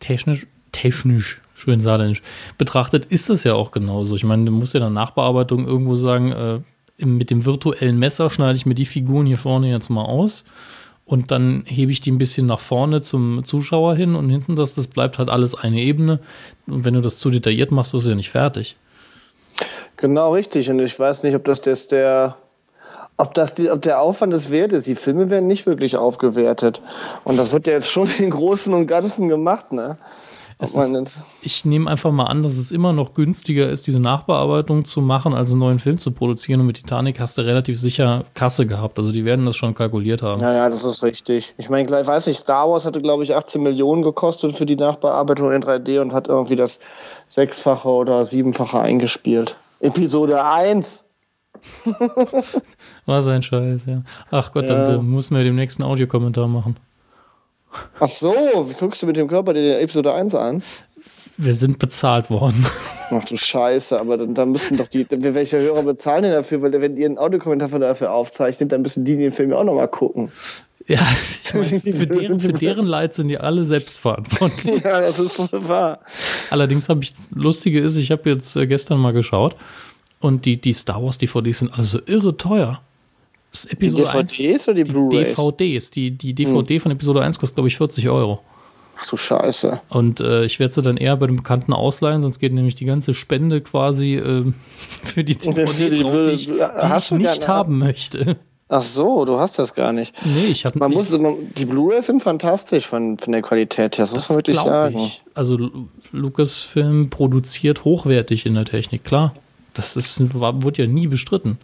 Technisch, technisch schön saarländisch betrachtet, ist das ja auch genauso. Ich meine, du musst ja der Nachbearbeitung irgendwo sagen, äh, mit dem virtuellen Messer schneide ich mir die Figuren hier vorne jetzt mal aus und dann hebe ich die ein bisschen nach vorne zum Zuschauer hin und hinten das, das bleibt halt alles eine Ebene. Und wenn du das zu detailliert machst, ist ja nicht fertig. Genau, richtig. Und ich weiß nicht, ob das das der, ob das die, ob der Aufwand es wert ist. Die Filme werden nicht wirklich aufgewertet. Und das wird ja jetzt schon im Großen und Ganzen gemacht, ne? Ist, ich nehme einfach mal an, dass es immer noch günstiger ist, diese Nachbearbeitung zu machen, als einen neuen Film zu produzieren. Und mit Titanic hast du relativ sicher Kasse gehabt. Also die werden das schon kalkuliert haben. Ja, ja, das ist richtig. Ich meine, ich weiß nicht, Star Wars hatte, glaube ich, 18 Millionen gekostet für die Nachbearbeitung in 3D und hat irgendwie das sechsfache oder siebenfache eingespielt. Episode 1. War sein Scheiß, ja. Ach Gott, ja. dann müssen wir dem nächsten Audiokommentar machen. Ach so, wie guckst du mit dem Körper die Episode 1 an? Wir sind bezahlt worden. Ach du Scheiße, aber dann, dann müssen doch die, welche Hörer bezahlen denn dafür? Weil wenn ihr einen Audiokommentar von dafür aufzeichnet, dann müssen die den Film auch nochmal gucken. Ja, ich mein, für, deren, für deren Leid sind die alle selbst verantwortlich. ja, das ist wohl wahr. Allerdings habe ich, das Lustige ist, ich habe jetzt äh, gestern mal geschaut und die, die Star Wars DVDs sind alle so irre teuer. Das Episode die DVDs 1, oder die, die Blu-rays? DVDs. Die, die DVD hm. von Episode 1 kostet, glaube ich, 40 Euro. Ach so Scheiße. Und äh, ich werde sie dann eher bei dem Bekannten ausleihen, sonst geht nämlich die ganze Spende quasi äh, für die DVD die, drauf, die ich, die ich nicht haben möchte. Ach so, du hast das gar nicht. Nee, ich habe man muss Die Blu-rays sind fantastisch von, von der Qualität her, das, das muss man wirklich sagen. Ich. Also Lucasfilm produziert hochwertig in der Technik, klar. Das ist, war, wurde ja nie bestritten.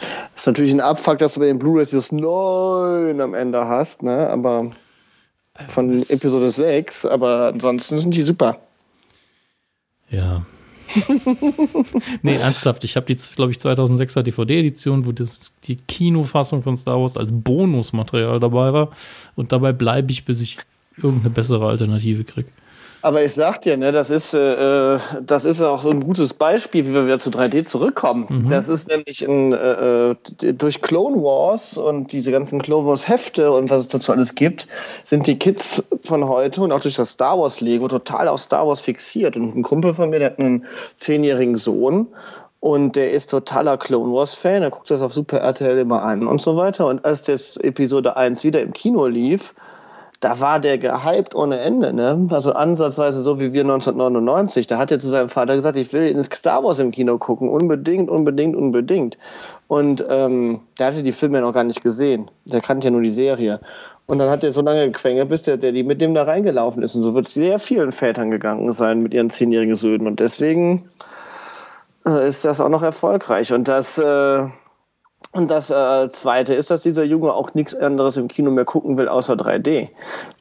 Das ist natürlich ein Abfuck, dass du bei den Blu-rays das 9 am Ende hast, ne? Aber von Was? Episode 6, aber ansonsten sind die super. Ja. nee, ernsthaft, ich habe die, glaube ich, 2006er DVD-Edition, wo das, die Kinofassung von Star Wars als Bonusmaterial dabei war. Und dabei bleibe ich, bis ich irgendeine bessere Alternative kriege. Aber ich sag dir, ne, das ist, äh, das ist auch ein gutes Beispiel, wie wir wieder zu 3D zurückkommen. Mhm. Das ist nämlich in, äh, äh, durch Clone Wars und diese ganzen Clone Wars Hefte und was es dazu alles gibt, sind die Kids von heute und auch durch das Star Wars Lego total auf Star Wars fixiert. Und ein Kumpel von mir, der hat einen zehnjährigen Sohn und der ist totaler Clone Wars Fan. Er guckt das auf Super RTL immer an und so weiter. Und als das Episode 1 wieder im Kino lief, da war der gehypt ohne Ende, ne? Also ansatzweise so wie wir 1999. Da hat er zu seinem Vater gesagt, ich will ins Star Wars im Kino gucken. Unbedingt, unbedingt, unbedingt. Und ähm, der hatte die Filme ja noch gar nicht gesehen. Der kannte ja nur die Serie. Und dann hat er so lange gequengelt, bis der, der die mit dem da reingelaufen ist. Und so wird es sehr vielen Vätern gegangen sein mit ihren zehnjährigen Söhnen. Und deswegen äh, ist das auch noch erfolgreich. Und das äh, und das äh, Zweite ist, dass dieser Junge auch nichts anderes im Kino mehr gucken will, außer 3D.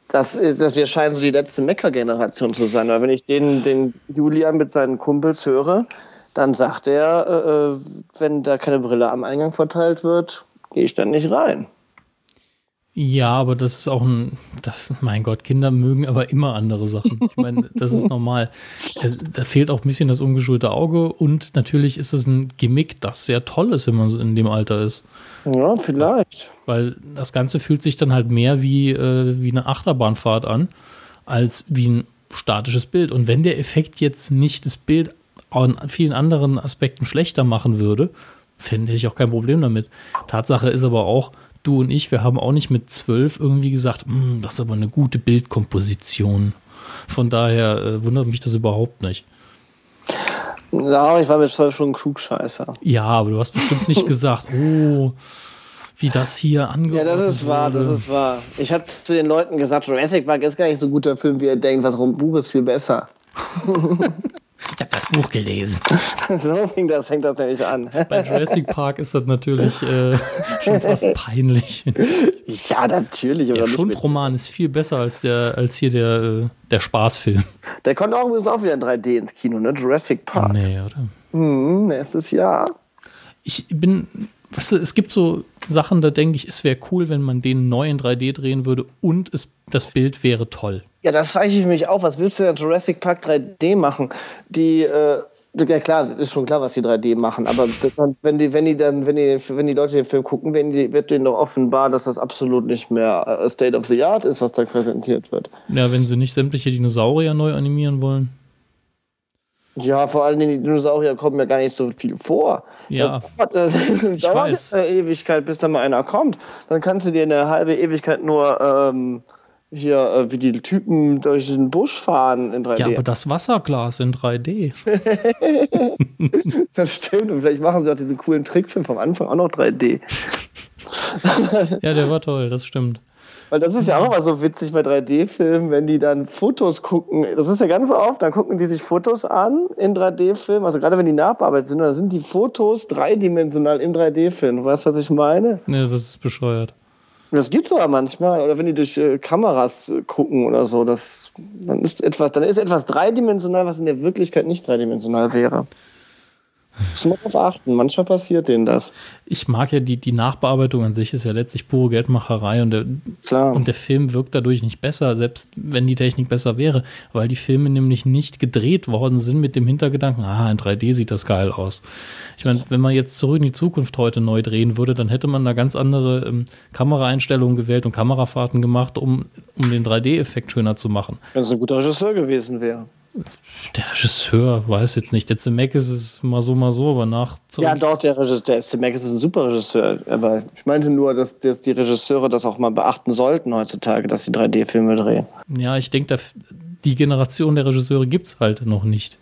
Das ist, dass wir scheinen so die letzte Mecker-Generation zu sein. Weil wenn ich den, den Julian mit seinen Kumpels höre, dann sagt er, äh, äh wenn da keine Brille am Eingang verteilt wird, gehe ich dann nicht rein. Ja, aber das ist auch ein, das, mein Gott, Kinder mögen aber immer andere Sachen. Ich meine, das ist normal. Da fehlt auch ein bisschen das ungeschulte Auge und natürlich ist es ein Gimmick, das sehr toll ist, wenn man in dem Alter ist. Ja, vielleicht. Weil das Ganze fühlt sich dann halt mehr wie, äh, wie eine Achterbahnfahrt an, als wie ein statisches Bild. Und wenn der Effekt jetzt nicht das Bild an vielen anderen Aspekten schlechter machen würde, fände ich auch kein Problem damit. Tatsache ist aber auch, du und ich, wir haben auch nicht mit zwölf irgendwie gesagt, hm, das ist aber eine gute Bildkomposition. Von daher äh, wundert mich das überhaupt nicht. Ja, ich war mit zwölf schon ein Klugscheißer. Ja, aber du hast bestimmt nicht gesagt, oh, wie das hier angeordnet Ja, das ist wahr, das ist wahr. Ich habe zu den Leuten gesagt, Jurassic Park ist gar nicht so ein guter Film, wie ihr denkt. Was Buch ist viel besser. Ich habe das Buch gelesen. so fängt das, fängt das nämlich an. Bei Jurassic Park ist das natürlich äh, schon fast peinlich. Ja, natürlich. Der Schundroman ist viel besser als, der, als hier der, äh, der Spaßfilm. Der kommt auch übrigens auch wieder in 3D ins Kino, ne? Jurassic Park. Nee, oder? Mhm, nächstes Jahr. Ich bin weißt du, es gibt so Sachen, da denke ich, es wäre cool, wenn man den neu in 3D drehen würde und es, das Bild wäre toll. Ja, das frage ich mich auch. Was willst du in Jurassic Park 3D machen? Die, äh, ja klar, ist schon klar, was die 3D machen, aber wenn die, wenn die dann, wenn die, wenn die Leute den Film gucken, die, wird denen doch offenbar, dass das absolut nicht mehr äh, State of the Art ist, was da präsentiert wird. Ja, wenn sie nicht sämtliche Dinosaurier neu animieren wollen. Ja, vor allem die Dinosaurier kommen ja gar nicht so viel vor. Ja. Das dauert, das dauert eine Ewigkeit, bis da mal einer kommt. Dann kannst du dir eine halbe Ewigkeit nur ähm, hier, äh, wie die Typen durch den Busch fahren in 3D. Ja, aber das Wasserglas in 3D. das stimmt. Und vielleicht machen sie auch diesen coolen Trickfilm vom Anfang auch noch 3D. ja, der war toll, das stimmt. Weil das ist ja auch mal so witzig bei 3D-Filmen, wenn die dann Fotos gucken. Das ist ja ganz oft, dann gucken die sich Fotos an in 3D-Filmen. Also gerade wenn die nachbearbeitet sind, dann sind die Fotos dreidimensional im 3D-Film. Du weißt, was ich meine? Ne, das ist bescheuert. Das gibt's aber manchmal. Oder wenn die durch äh, Kameras äh, gucken oder so. Das, dann, ist etwas, dann ist etwas dreidimensional, was in der Wirklichkeit nicht dreidimensional wäre. Muss man darauf achten. Manchmal passiert denen das. Ich mag ja die, die Nachbearbeitung an sich ist ja letztlich pure Geldmacherei und der, Klar. und der Film wirkt dadurch nicht besser, selbst wenn die Technik besser wäre, weil die Filme nämlich nicht gedreht worden sind mit dem Hintergedanken, ah, in 3D sieht das geil aus. Ich meine, wenn man jetzt zurück in die Zukunft heute neu drehen würde, dann hätte man da ganz andere ähm, Kameraeinstellungen gewählt und Kamerafahrten gemacht, um, um den 3D-Effekt schöner zu machen. Wenn es ein guter Regisseur gewesen wäre. Der Regisseur weiß jetzt nicht. Der Zemeckis ist mal so, mal so, aber nach. Ja, doch, der Regisseur, der Zemeckis ist ein super Regisseur. Aber ich meinte nur, dass, dass die Regisseure das auch mal beachten sollten heutzutage, dass sie 3D-Filme drehen. Ja, ich denke, die Generation der Regisseure gibt es halt noch nicht.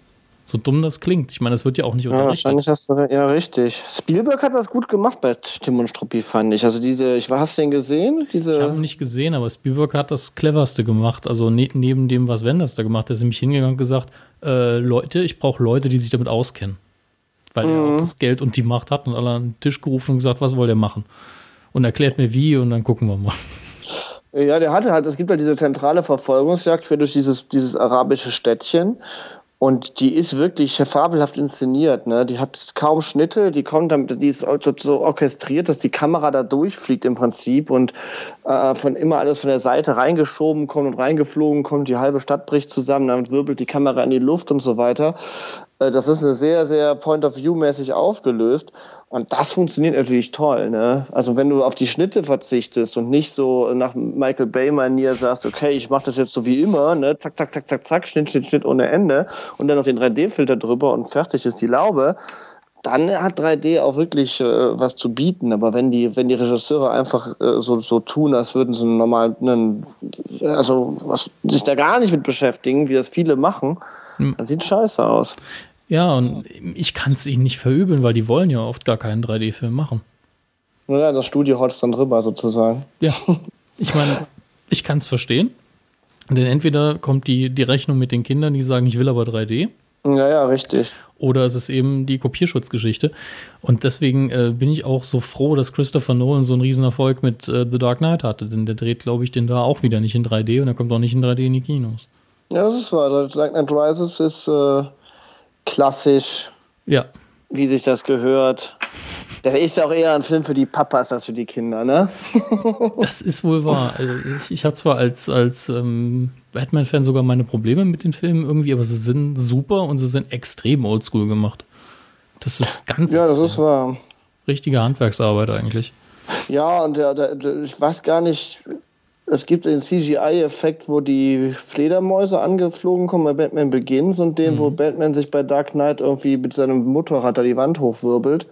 So dumm das klingt. Ich meine, das wird ja auch nicht unterrichtet. Ja, wahrscheinlich hast du ja richtig. Spielberg hat das gut gemacht bei Tim und Struppi, fand ich. Also diese, ich hast du den gesehen? Diese ich habe ihn nicht gesehen, aber Spielberg hat das cleverste gemacht. Also ne, neben dem, was Wenders da gemacht hat, ist nämlich hingegangen und gesagt, äh, Leute, ich brauche Leute, die sich damit auskennen. Weil mhm. er auch das Geld und die Macht hat und alle an den Tisch gerufen und gesagt, was wollt ihr machen? Und erklärt mir wie und dann gucken wir mal. Ja, der hatte halt, es gibt halt diese zentrale Verfolgungsjagd für durch dieses, dieses arabische Städtchen. Und die ist wirklich fabelhaft inszeniert. Ne? Die hat kaum Schnitte, die kommt damit, die ist so orchestriert, dass die Kamera da durchfliegt im Prinzip und äh, von immer alles von der Seite reingeschoben kommt und reingeflogen kommt, die halbe Stadt bricht zusammen, damit wirbelt die Kamera in die Luft und so weiter. Äh, das ist eine sehr, sehr Point-of-View-mäßig aufgelöst. Und das funktioniert natürlich toll. Ne? Also wenn du auf die Schnitte verzichtest und nicht so nach Michael Bay-Manier sagst, okay, ich mache das jetzt so wie immer, ne? zack, zack, zack, zack, zack, Schnitt, Schnitt, Schnitt ohne Ende und dann noch den 3D-Filter drüber und fertig ist die Laube, dann hat 3D auch wirklich äh, was zu bieten. Aber wenn die, wenn die Regisseure einfach äh, so, so tun, als würden sie normal, einen, also was, sich da gar nicht mit beschäftigen, wie das viele machen, dann sieht scheiße aus. Ja, und ich kann es ihnen nicht verübeln, weil die wollen ja oft gar keinen 3D-Film machen. Naja, das Studio holzt dann drüber sozusagen. Ja, ich meine, ich kann es verstehen. Denn entweder kommt die, die Rechnung mit den Kindern, die sagen, ich will aber 3D. Ja, ja, richtig. Oder es ist eben die Kopierschutzgeschichte. Und deswegen äh, bin ich auch so froh, dass Christopher Nolan so einen Riesenerfolg mit äh, The Dark Knight hatte. Denn der dreht, glaube ich, den da auch wieder nicht in 3D und er kommt auch nicht in 3D in die Kinos. Ja, das ist wahr. Dark Knight Rises ist äh, klassisch. Ja. Wie sich das gehört. Der ist ja auch eher ein Film für die Papas als für die Kinder, ne? das ist wohl wahr. Also ich, ich habe zwar als, als ähm, Batman-Fan sogar meine Probleme mit den Filmen irgendwie, aber sie sind super und sie sind extrem oldschool gemacht. Das ist ganz Ja, extrem. das ist wahr. Richtige Handwerksarbeit eigentlich. Ja, und der, der, der, ich weiß gar nicht, es gibt den CGI-Effekt, wo die Fledermäuse angeflogen kommen bei Batman Begins und den, mhm. wo Batman sich bei Dark Knight irgendwie mit seinem Motorrad da die Wand hochwirbelt.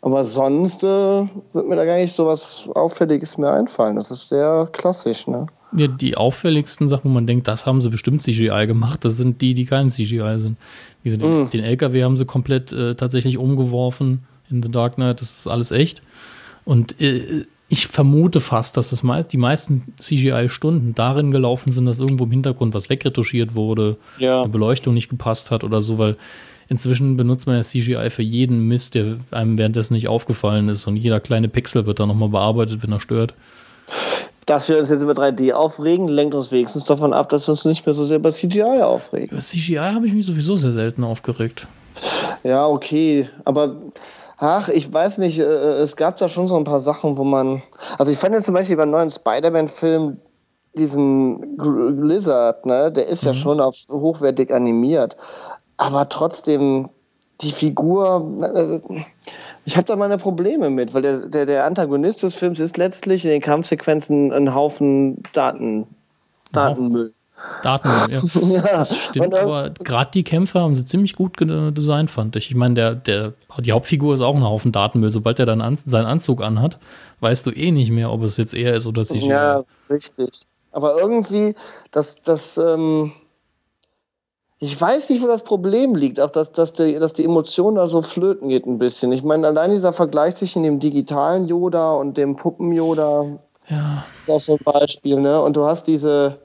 Aber sonst äh, wird mir da gar nicht so was Auffälliges mehr einfallen. Das ist sehr klassisch, ne? Ja, die auffälligsten Sachen, wo man denkt, das haben sie bestimmt CGI gemacht, das sind die, die kein CGI sind. Wie sie den, mm. den LKW haben sie komplett äh, tatsächlich umgeworfen in The Dark Knight, das ist alles echt. Und äh, ich vermute fast, dass das meist, die meisten CGI-Stunden darin gelaufen sind, dass irgendwo im Hintergrund was wegretuschiert wurde, ja. eine Beleuchtung nicht gepasst hat oder so, weil inzwischen benutzt man ja CGI für jeden Mist, der einem währenddessen nicht aufgefallen ist und jeder kleine Pixel wird dann nochmal bearbeitet, wenn er stört. Dass wir uns jetzt über 3D aufregen, lenkt uns wenigstens davon ab, dass wir uns nicht mehr so sehr bei CGI aufregen. Über CGI habe ich mich sowieso sehr selten aufgeregt. Ja, okay, aber Ach, ich weiß nicht, äh, es gab da schon so ein paar Sachen, wo man. Also ich fand jetzt zum Beispiel beim neuen Spider-Man-Film diesen Lizard, ne, der ist mhm. ja schon auf hochwertig animiert. Aber trotzdem, die Figur, also, ich habe da meine Probleme mit, weil der, der, der Antagonist des Films ist letztlich in den Kampfsequenzen ein Haufen Daten, Datenmüll. Datenmüll, ja. Das stimmt, aber gerade die Kämpfer haben sie ziemlich gut designt, fand ich. Ich meine, der, der, die Hauptfigur ist auch ein Haufen Datenmüll. Sobald er dann an, seinen Anzug anhat, weißt du eh nicht mehr, ob es jetzt er ist oder sich. Ja, richtig. Aber irgendwie, das, das, ähm, ich weiß nicht, wo das Problem liegt, auch dass, dass, die, dass die Emotion da so flöten geht ein bisschen. Ich meine, allein dieser Vergleich zwischen dem digitalen Yoda und dem Puppen-Yoda ja. ist auch so ein Beispiel, ne? Und du hast diese.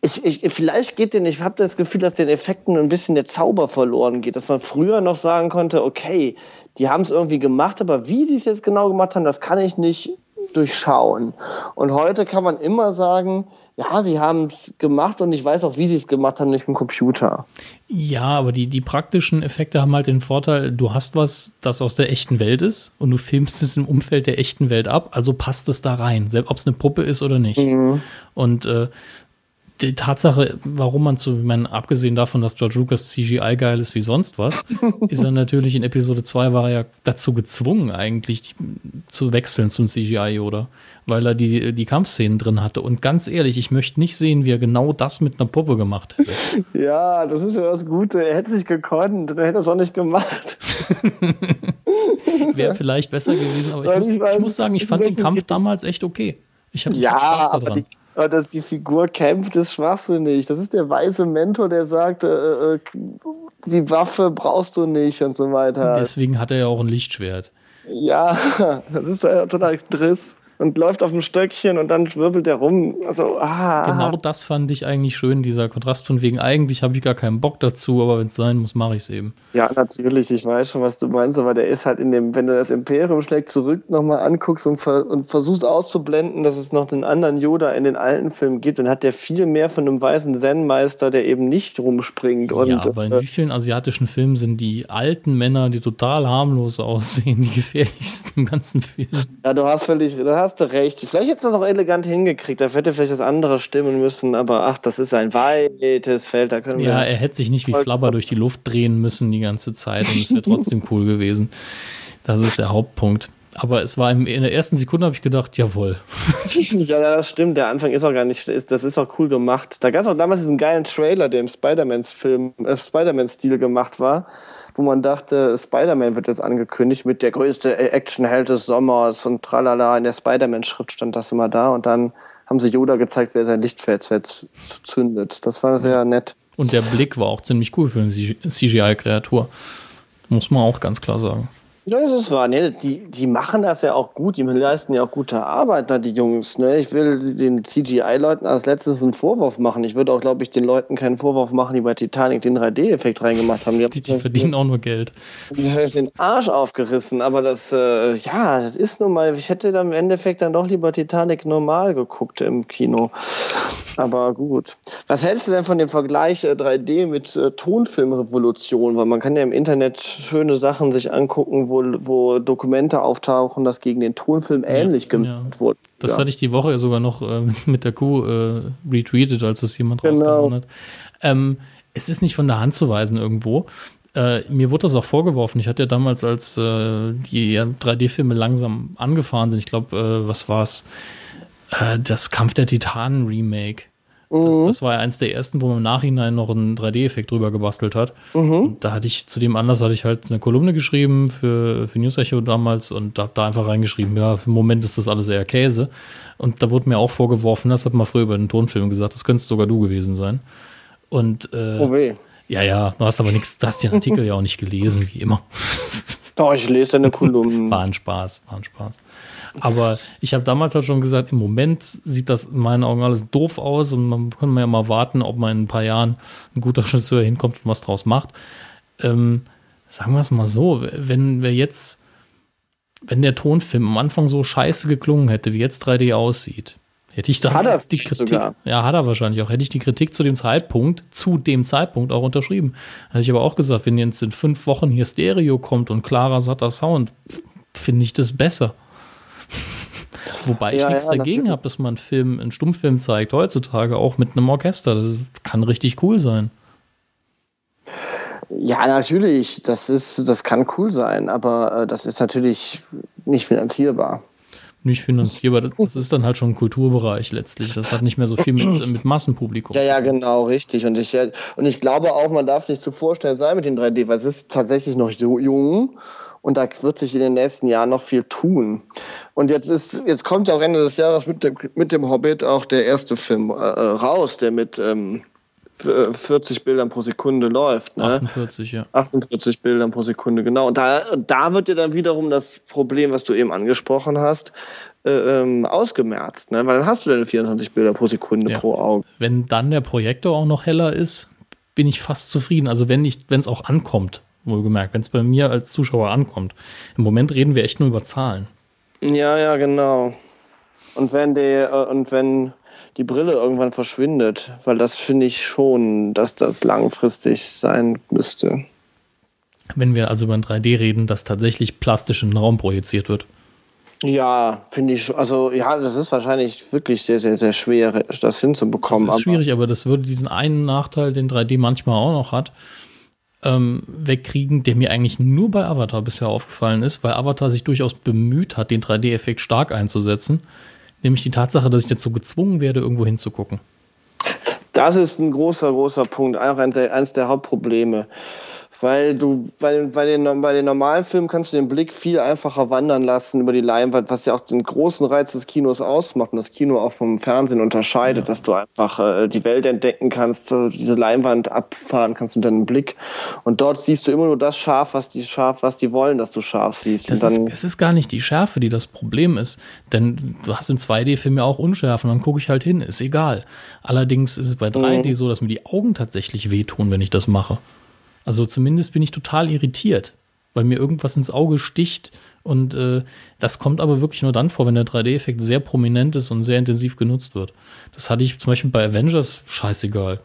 Ich, ich, vielleicht geht den, ich habe das Gefühl, dass den Effekten ein bisschen der Zauber verloren geht, dass man früher noch sagen konnte, okay, die haben es irgendwie gemacht, aber wie sie es jetzt genau gemacht haben, das kann ich nicht durchschauen. Und heute kann man immer sagen, ja, sie haben es gemacht und ich weiß auch, wie sie es gemacht haben, nicht mit dem Computer. Ja, aber die, die praktischen Effekte haben halt den Vorteil, du hast was, das aus der echten Welt ist und du filmst es im Umfeld der echten Welt ab, also passt es da rein, selbst ob es eine Puppe ist oder nicht. Mhm. Und äh, die Tatsache, warum man zu, ich meine, abgesehen davon, dass George Lucas CGI geil ist wie sonst was, ist er natürlich in Episode 2 war er ja dazu gezwungen, eigentlich zu wechseln zum CGI oder weil er die, die Kampfszenen drin hatte. Und ganz ehrlich, ich möchte nicht sehen, wie er genau das mit einer Puppe gemacht hätte. Ja, das ist ja das Gute. Er hätte sich gekonnt, dann hätte er es auch nicht gemacht. Wäre vielleicht besser gewesen, aber ich muss, ich muss sagen, ich fand den Kampf damals echt okay. Ich habe ja, Spaß daran. Aber die, aber dass die Figur kämpft, ist schwachsinnig. Das ist der weise Mentor, der sagt, äh, äh, die Waffe brauchst du nicht und so weiter. Deswegen hat er ja auch ein Lichtschwert. Ja, das ist ja total Driss und läuft auf dem Stöckchen und dann schwirbelt er rum. Also, ah. Genau das fand ich eigentlich schön, dieser Kontrast von wegen, eigentlich habe ich gar keinen Bock dazu, aber wenn es sein muss, mache ich es eben. Ja, natürlich, ich weiß schon, was du meinst, aber der ist halt in dem, wenn du das Imperium schlägt zurück nochmal anguckst und, ver und versuchst auszublenden, dass es noch den anderen Yoda in den alten Filmen gibt, dann hat der viel mehr von einem weißen Zen-Meister, der eben nicht rumspringt. Und, ja, aber in äh, wie vielen asiatischen Filmen sind die alten Männer, die total harmlos aussehen, die gefährlichsten im ganzen Film? Ja, du hast völlig, du hast hast du recht. Vielleicht hätte es das auch elegant hingekriegt. Da hätte vielleicht das andere stimmen müssen, aber ach, das ist ein weites Feld. Da können ja, er hätte sich nicht wie Flabber durch die Luft drehen müssen die ganze Zeit und es wäre trotzdem cool gewesen. Das ist der Hauptpunkt. Aber es war in der ersten Sekunde, habe ich gedacht, jawohl. ja, das stimmt. Der Anfang ist auch gar nicht, das ist auch cool gemacht. Da gab es auch damals diesen geilen Trailer, der im Spider-Man-Film, äh, Spider-Man-Stil gemacht war wo man dachte, Spider-Man wird jetzt angekündigt mit der größte Actionheld des Sommers und tralala. In der Spider-Man-Schrift stand das immer da und dann haben sie Yoda gezeigt, wer sein Lichtfeld zündet. Das war sehr nett. Und der Blick war auch ziemlich cool für eine CGI-Kreatur. Muss man auch ganz klar sagen. Ja, das ist wahr. Ne? Die, die machen das ja auch gut. Die leisten ja auch gute Arbeit da, die Jungs. Ne? Ich will den CGI-Leuten als letztes einen Vorwurf machen. Ich würde auch, glaube ich, den Leuten keinen Vorwurf machen, die bei Titanic den 3D-Effekt reingemacht haben. Die, die, die verdienen auch nur Geld. Die haben den Arsch aufgerissen. Aber das, äh, ja, das ist nun mal, ich hätte dann im Endeffekt dann doch lieber Titanic normal geguckt im Kino. Aber gut. Was hältst du denn von dem Vergleich äh, 3D mit äh, Tonfilmrevolution? Weil man kann ja im Internet schöne Sachen sich angucken, wo wo, Dokumente auftauchen, dass gegen den Tonfilm ähnlich ja, gemacht ja. wurde. Das ja. hatte ich die Woche sogar noch äh, mit der Kuh äh, retweetet, als es jemand genau. rausgehauen hat. Ähm, es ist nicht von der Hand zu weisen irgendwo. Äh, mir wurde das auch vorgeworfen. Ich hatte ja damals, als äh, die 3D-Filme langsam angefahren sind, ich glaube, äh, was war es? Äh, das Kampf der Titanen Remake. Das, mhm. das, war ja eins der ersten, wo man im Nachhinein noch einen 3D-Effekt drüber gebastelt hat. Mhm. Da hatte ich, zu dem Anlass hatte ich halt eine Kolumne geschrieben für, für News Echo damals und habe da einfach reingeschrieben, ja, im Moment ist das alles eher Käse. Und da wurde mir auch vorgeworfen, das hat man früher über den Tonfilm gesagt, das könntest sogar du gewesen sein. Und äh, oh weh. Ja, ja, du hast aber nichts, du hast den Artikel ja auch nicht gelesen, wie immer. Doch, ich lese deine Kolumnen. War ein Spaß, war ein Spaß. Aber ich habe damals halt schon gesagt, im Moment sieht das in meinen Augen alles doof aus und man kann ja mal warten, ob man in ein paar Jahren ein guter Regisseur hinkommt und was draus macht. Ähm, sagen wir es mal so, wenn wir jetzt, wenn der Tonfilm am Anfang so scheiße geklungen hätte, wie jetzt 3D aussieht, hätte ich da hat er die Kritik, sogar. ja, hat er wahrscheinlich auch, hätte ich die Kritik zu dem Zeitpunkt, zu dem Zeitpunkt auch unterschrieben. Hätte ich aber auch gesagt, wenn jetzt in fünf Wochen hier Stereo kommt und klarer, satter Sound, finde ich das besser. Wobei ich ja, nichts ja, dagegen habe, dass man einen Film, einen Stummfilm zeigt, heutzutage auch mit einem Orchester. Das kann richtig cool sein. Ja, natürlich, das ist, das kann cool sein, aber äh, das ist natürlich nicht finanzierbar. nicht finanzierbar. Das, das, ist dann halt schon ein Kulturbereich letztlich. Das hat nicht mehr so viel mit, mit Massenpublikum. Ja, ja, genau, richtig. Und ich, und ich glaube auch, man darf nicht zu vorstellen sein mit dem 3D, weil es ist tatsächlich noch so jung. Und da wird sich in den nächsten Jahren noch viel tun. Und jetzt ist, jetzt kommt ja auch Ende des Jahres mit dem, mit dem Hobbit auch der erste Film äh, raus, der mit ähm, 40 Bildern pro Sekunde läuft. Ne? 48, ja. 48 Bildern pro Sekunde, genau. Und da, da wird dir dann wiederum das Problem, was du eben angesprochen hast, äh, ähm, ausgemerzt. Ne? Weil dann hast du deine 24 Bilder pro Sekunde ja. pro Auge. Wenn dann der Projektor auch noch heller ist, bin ich fast zufrieden. Also wenn es auch ankommt, wohlgemerkt, wenn es bei mir als Zuschauer ankommt. Im Moment reden wir echt nur über Zahlen. Ja, ja, genau. Und wenn die, äh, und wenn die Brille irgendwann verschwindet, weil das finde ich schon, dass das langfristig sein müsste. Wenn wir also über ein 3D reden, das tatsächlich plastisch in den Raum projiziert wird. Ja, finde ich, also ja, das ist wahrscheinlich wirklich sehr, sehr, sehr schwer, das hinzubekommen. Das ist schwierig, aber das würde diesen einen Nachteil, den 3D manchmal auch noch hat, ähm, wegkriegen, der mir eigentlich nur bei Avatar bisher aufgefallen ist, weil Avatar sich durchaus bemüht hat, den 3D-Effekt stark einzusetzen. Nämlich die Tatsache, dass ich dazu gezwungen werde, irgendwo hinzugucken. Das ist ein großer, großer Punkt, auch eines der Hauptprobleme. Weil du bei, bei, den, bei den normalen Filmen kannst du den Blick viel einfacher wandern lassen über die Leinwand, was ja auch den großen Reiz des Kinos ausmacht und das Kino auch vom Fernsehen unterscheidet, ja. dass du einfach äh, die Welt entdecken kannst, diese Leinwand abfahren kannst mit deinem Blick. Und dort siehst du immer nur das scharf, was die scharf, was die wollen, dass du scharf siehst. Das ist, es ist gar nicht die Schärfe, die das Problem ist. Denn du hast im 2D-Film ja auch Unschärfe und dann gucke ich halt hin, ist egal. Allerdings ist es bei 3D mhm. so, dass mir die Augen tatsächlich wehtun, wenn ich das mache. Also zumindest bin ich total irritiert, weil mir irgendwas ins Auge sticht. Und äh, das kommt aber wirklich nur dann vor, wenn der 3D-Effekt sehr prominent ist und sehr intensiv genutzt wird. Das hatte ich zum Beispiel bei Avengers scheißegal.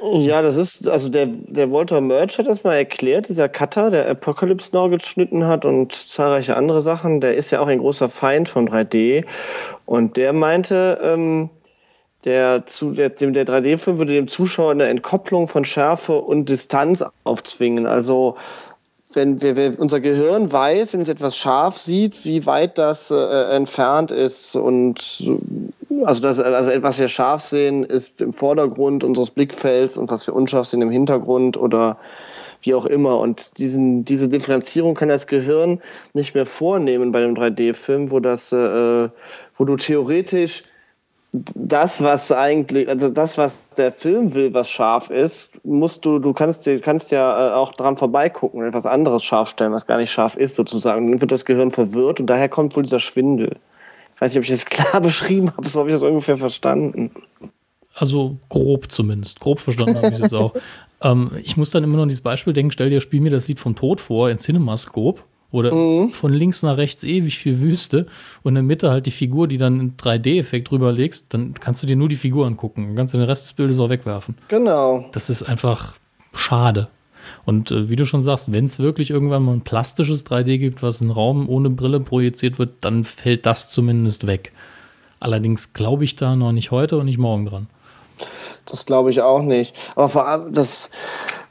Ja, das ist, also der, der Walter Merch hat das mal erklärt, dieser Cutter, der Apocalypse Now geschnitten hat und zahlreiche andere Sachen, der ist ja auch ein großer Feind von 3D. Und der meinte, ähm, der, zu, der, der 3D-Film würde dem Zuschauer eine Entkopplung von Schärfe und Distanz aufzwingen. Also wenn wir, wir, unser Gehirn weiß, wenn es etwas scharf sieht, wie weit das äh, entfernt ist und also das, also etwas wir scharf sehen, ist im Vordergrund unseres Blickfelds und was wir unscharf sehen im Hintergrund oder wie auch immer. Und diesen, diese Differenzierung kann das Gehirn nicht mehr vornehmen bei einem 3D-Film, wo das, äh, wo du theoretisch das, was eigentlich, also das, was der Film will, was scharf ist, musst du, du kannst, du kannst ja äh, auch dran vorbeigucken und etwas anderes scharf stellen, was gar nicht scharf ist, sozusagen. Dann wird das Gehirn verwirrt und daher kommt wohl dieser Schwindel. Ich weiß nicht, ob ich das klar beschrieben habe, so habe ich das ungefähr verstanden. Also grob zumindest. Grob verstanden habe ich es jetzt auch. Ähm, ich muss dann immer noch an dieses Beispiel denken, stell dir, spiel mir das Lied vom Tod vor in Cinemascope oder mhm. von links nach rechts ewig viel Wüste und in der Mitte halt die Figur, die dann in 3D-Effekt drüber legst, dann kannst du dir nur die Figur angucken. Dann kannst du den Rest des Bildes auch wegwerfen. Genau. Das ist einfach schade. Und äh, wie du schon sagst, wenn es wirklich irgendwann mal ein plastisches 3D gibt, was in Raum ohne Brille projiziert wird, dann fällt das zumindest weg. Allerdings glaube ich da noch nicht heute und nicht morgen dran. Das glaube ich auch nicht. Aber vor allem, das,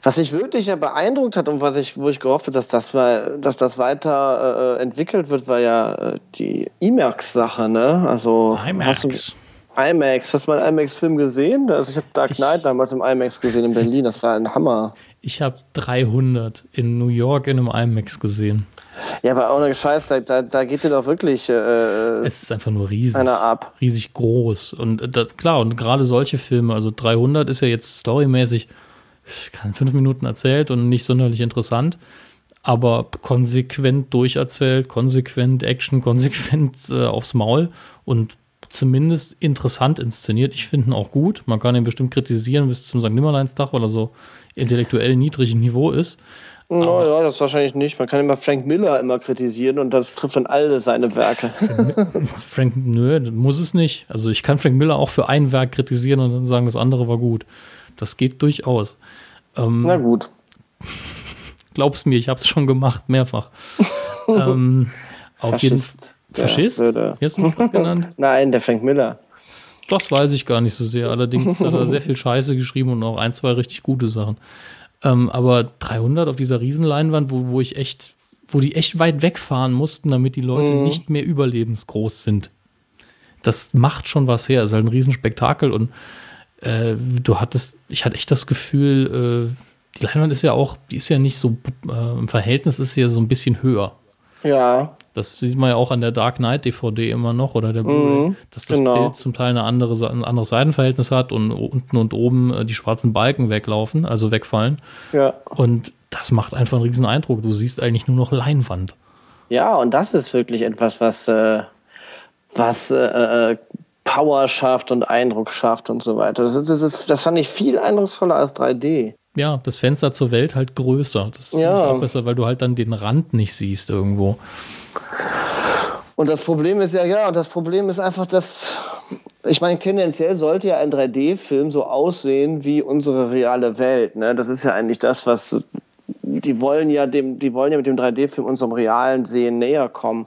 was mich wirklich ja beeindruckt hat und was ich, wo ich gehofft habe, dass das, dass das weiter äh, entwickelt wird, war ja äh, die IMAX-Sache, ne? Also IMAX. Hast du, IMAX. Hast du mal einen IMAX-Film gesehen? Also ich habe Dark Knight damals im IMAX gesehen in Berlin. Das war ein Hammer. Ich habe 300 in New York in einem IMAX gesehen. Ja, aber ohne Scheiß, da, da, da geht dir doch wirklich. Äh, es ist einfach nur riesig. Einer ab. Riesig groß. Und äh, das, klar, und gerade solche Filme, also 300 ist ja jetzt storymäßig kann fünf Minuten erzählt und nicht sonderlich interessant, aber konsequent durcherzählt, konsequent Action, konsequent äh, aufs Maul und zumindest interessant inszeniert. Ich finde ihn auch gut. Man kann ihn bestimmt kritisieren bis zum St. Nimmerleinstag, weil er so intellektuell niedrigen Niveau ist. No, ja, das wahrscheinlich nicht. Man kann immer Frank Miller immer kritisieren und das trifft dann alle seine Werke. Frank, nö, muss es nicht. Also ich kann Frank Miller auch für ein Werk kritisieren und dann sagen, das andere war gut. Das geht durchaus. Ähm, Na gut. Glaub's mir, ich habe es schon gemacht, mehrfach. ähm, auf jeden Fall. Faschist? Ja, Wie hast du mich genannt? Nein, der Frank Miller. Das weiß ich gar nicht so sehr. Allerdings hat er sehr viel Scheiße geschrieben und auch ein, zwei richtig gute Sachen. Ähm, aber 300 auf dieser Riesenleinwand, wo, wo ich echt wo die echt weit wegfahren mussten, damit die Leute mhm. nicht mehr überlebensgroß sind. Das macht schon was her. Es ist halt ein Riesenspektakel und äh, du hattest, ich hatte echt das Gefühl, äh, die Leinwand ist ja auch, die ist ja nicht so, äh, im Verhältnis ist sie ja so ein bisschen höher. Ja. Das sieht man ja auch an der Dark Knight DVD immer noch oder der mhm, dass das genau. Bild zum Teil eine andere, ein anderes Seitenverhältnis hat und unten und oben äh, die schwarzen Balken weglaufen, also wegfallen. Ja. Und das macht einfach einen riesen Eindruck. Du siehst eigentlich nur noch Leinwand. Ja, und das ist wirklich etwas, was, äh, was äh, äh Power schafft und Eindruck schafft und so weiter. Das, das, ist, das fand ich viel eindrucksvoller als 3D. Ja, das Fenster zur Welt halt größer. Das ist ja. auch besser, weil du halt dann den Rand nicht siehst irgendwo. Und das Problem ist ja, ja, das Problem ist einfach, dass, ich meine, tendenziell sollte ja ein 3D-Film so aussehen wie unsere reale Welt. Ne? Das ist ja eigentlich das, was, die wollen ja dem, die wollen ja mit dem 3D-Film unserem realen Sehen näher kommen.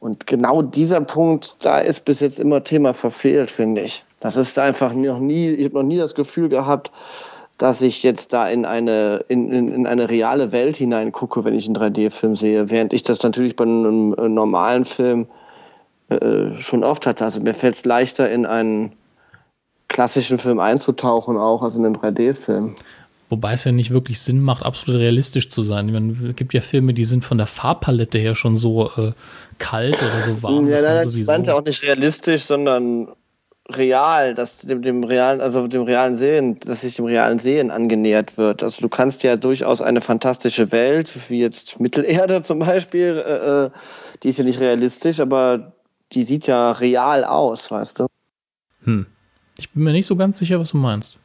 Und genau dieser Punkt, da ist bis jetzt immer Thema verfehlt, finde ich. Das ist einfach noch nie, ich habe noch nie das Gefühl gehabt, dass ich jetzt da in eine, in, in, in eine reale Welt hineingucke, wenn ich einen 3D-Film sehe, während ich das natürlich bei einem normalen Film äh, schon oft hatte. Also mir fällt es leichter, in einen klassischen Film einzutauchen, auch als in einen 3D-Film. Wobei es ja nicht wirklich Sinn macht, absolut realistisch zu sein. Meine, es gibt ja Filme, die sind von der Farbpalette her schon so äh, kalt oder so warm. Ja, nein, das meint ja auch nicht realistisch, sondern real, dass dem, dem realen, also dem realen Sehen, dass sich dem realen Sehen angenähert wird. Also du kannst ja durchaus eine fantastische Welt, wie jetzt Mittelerde zum Beispiel, äh, äh die ist ja nicht realistisch, aber die sieht ja real aus, weißt du? Hm. Ich bin mir nicht so ganz sicher, was du meinst.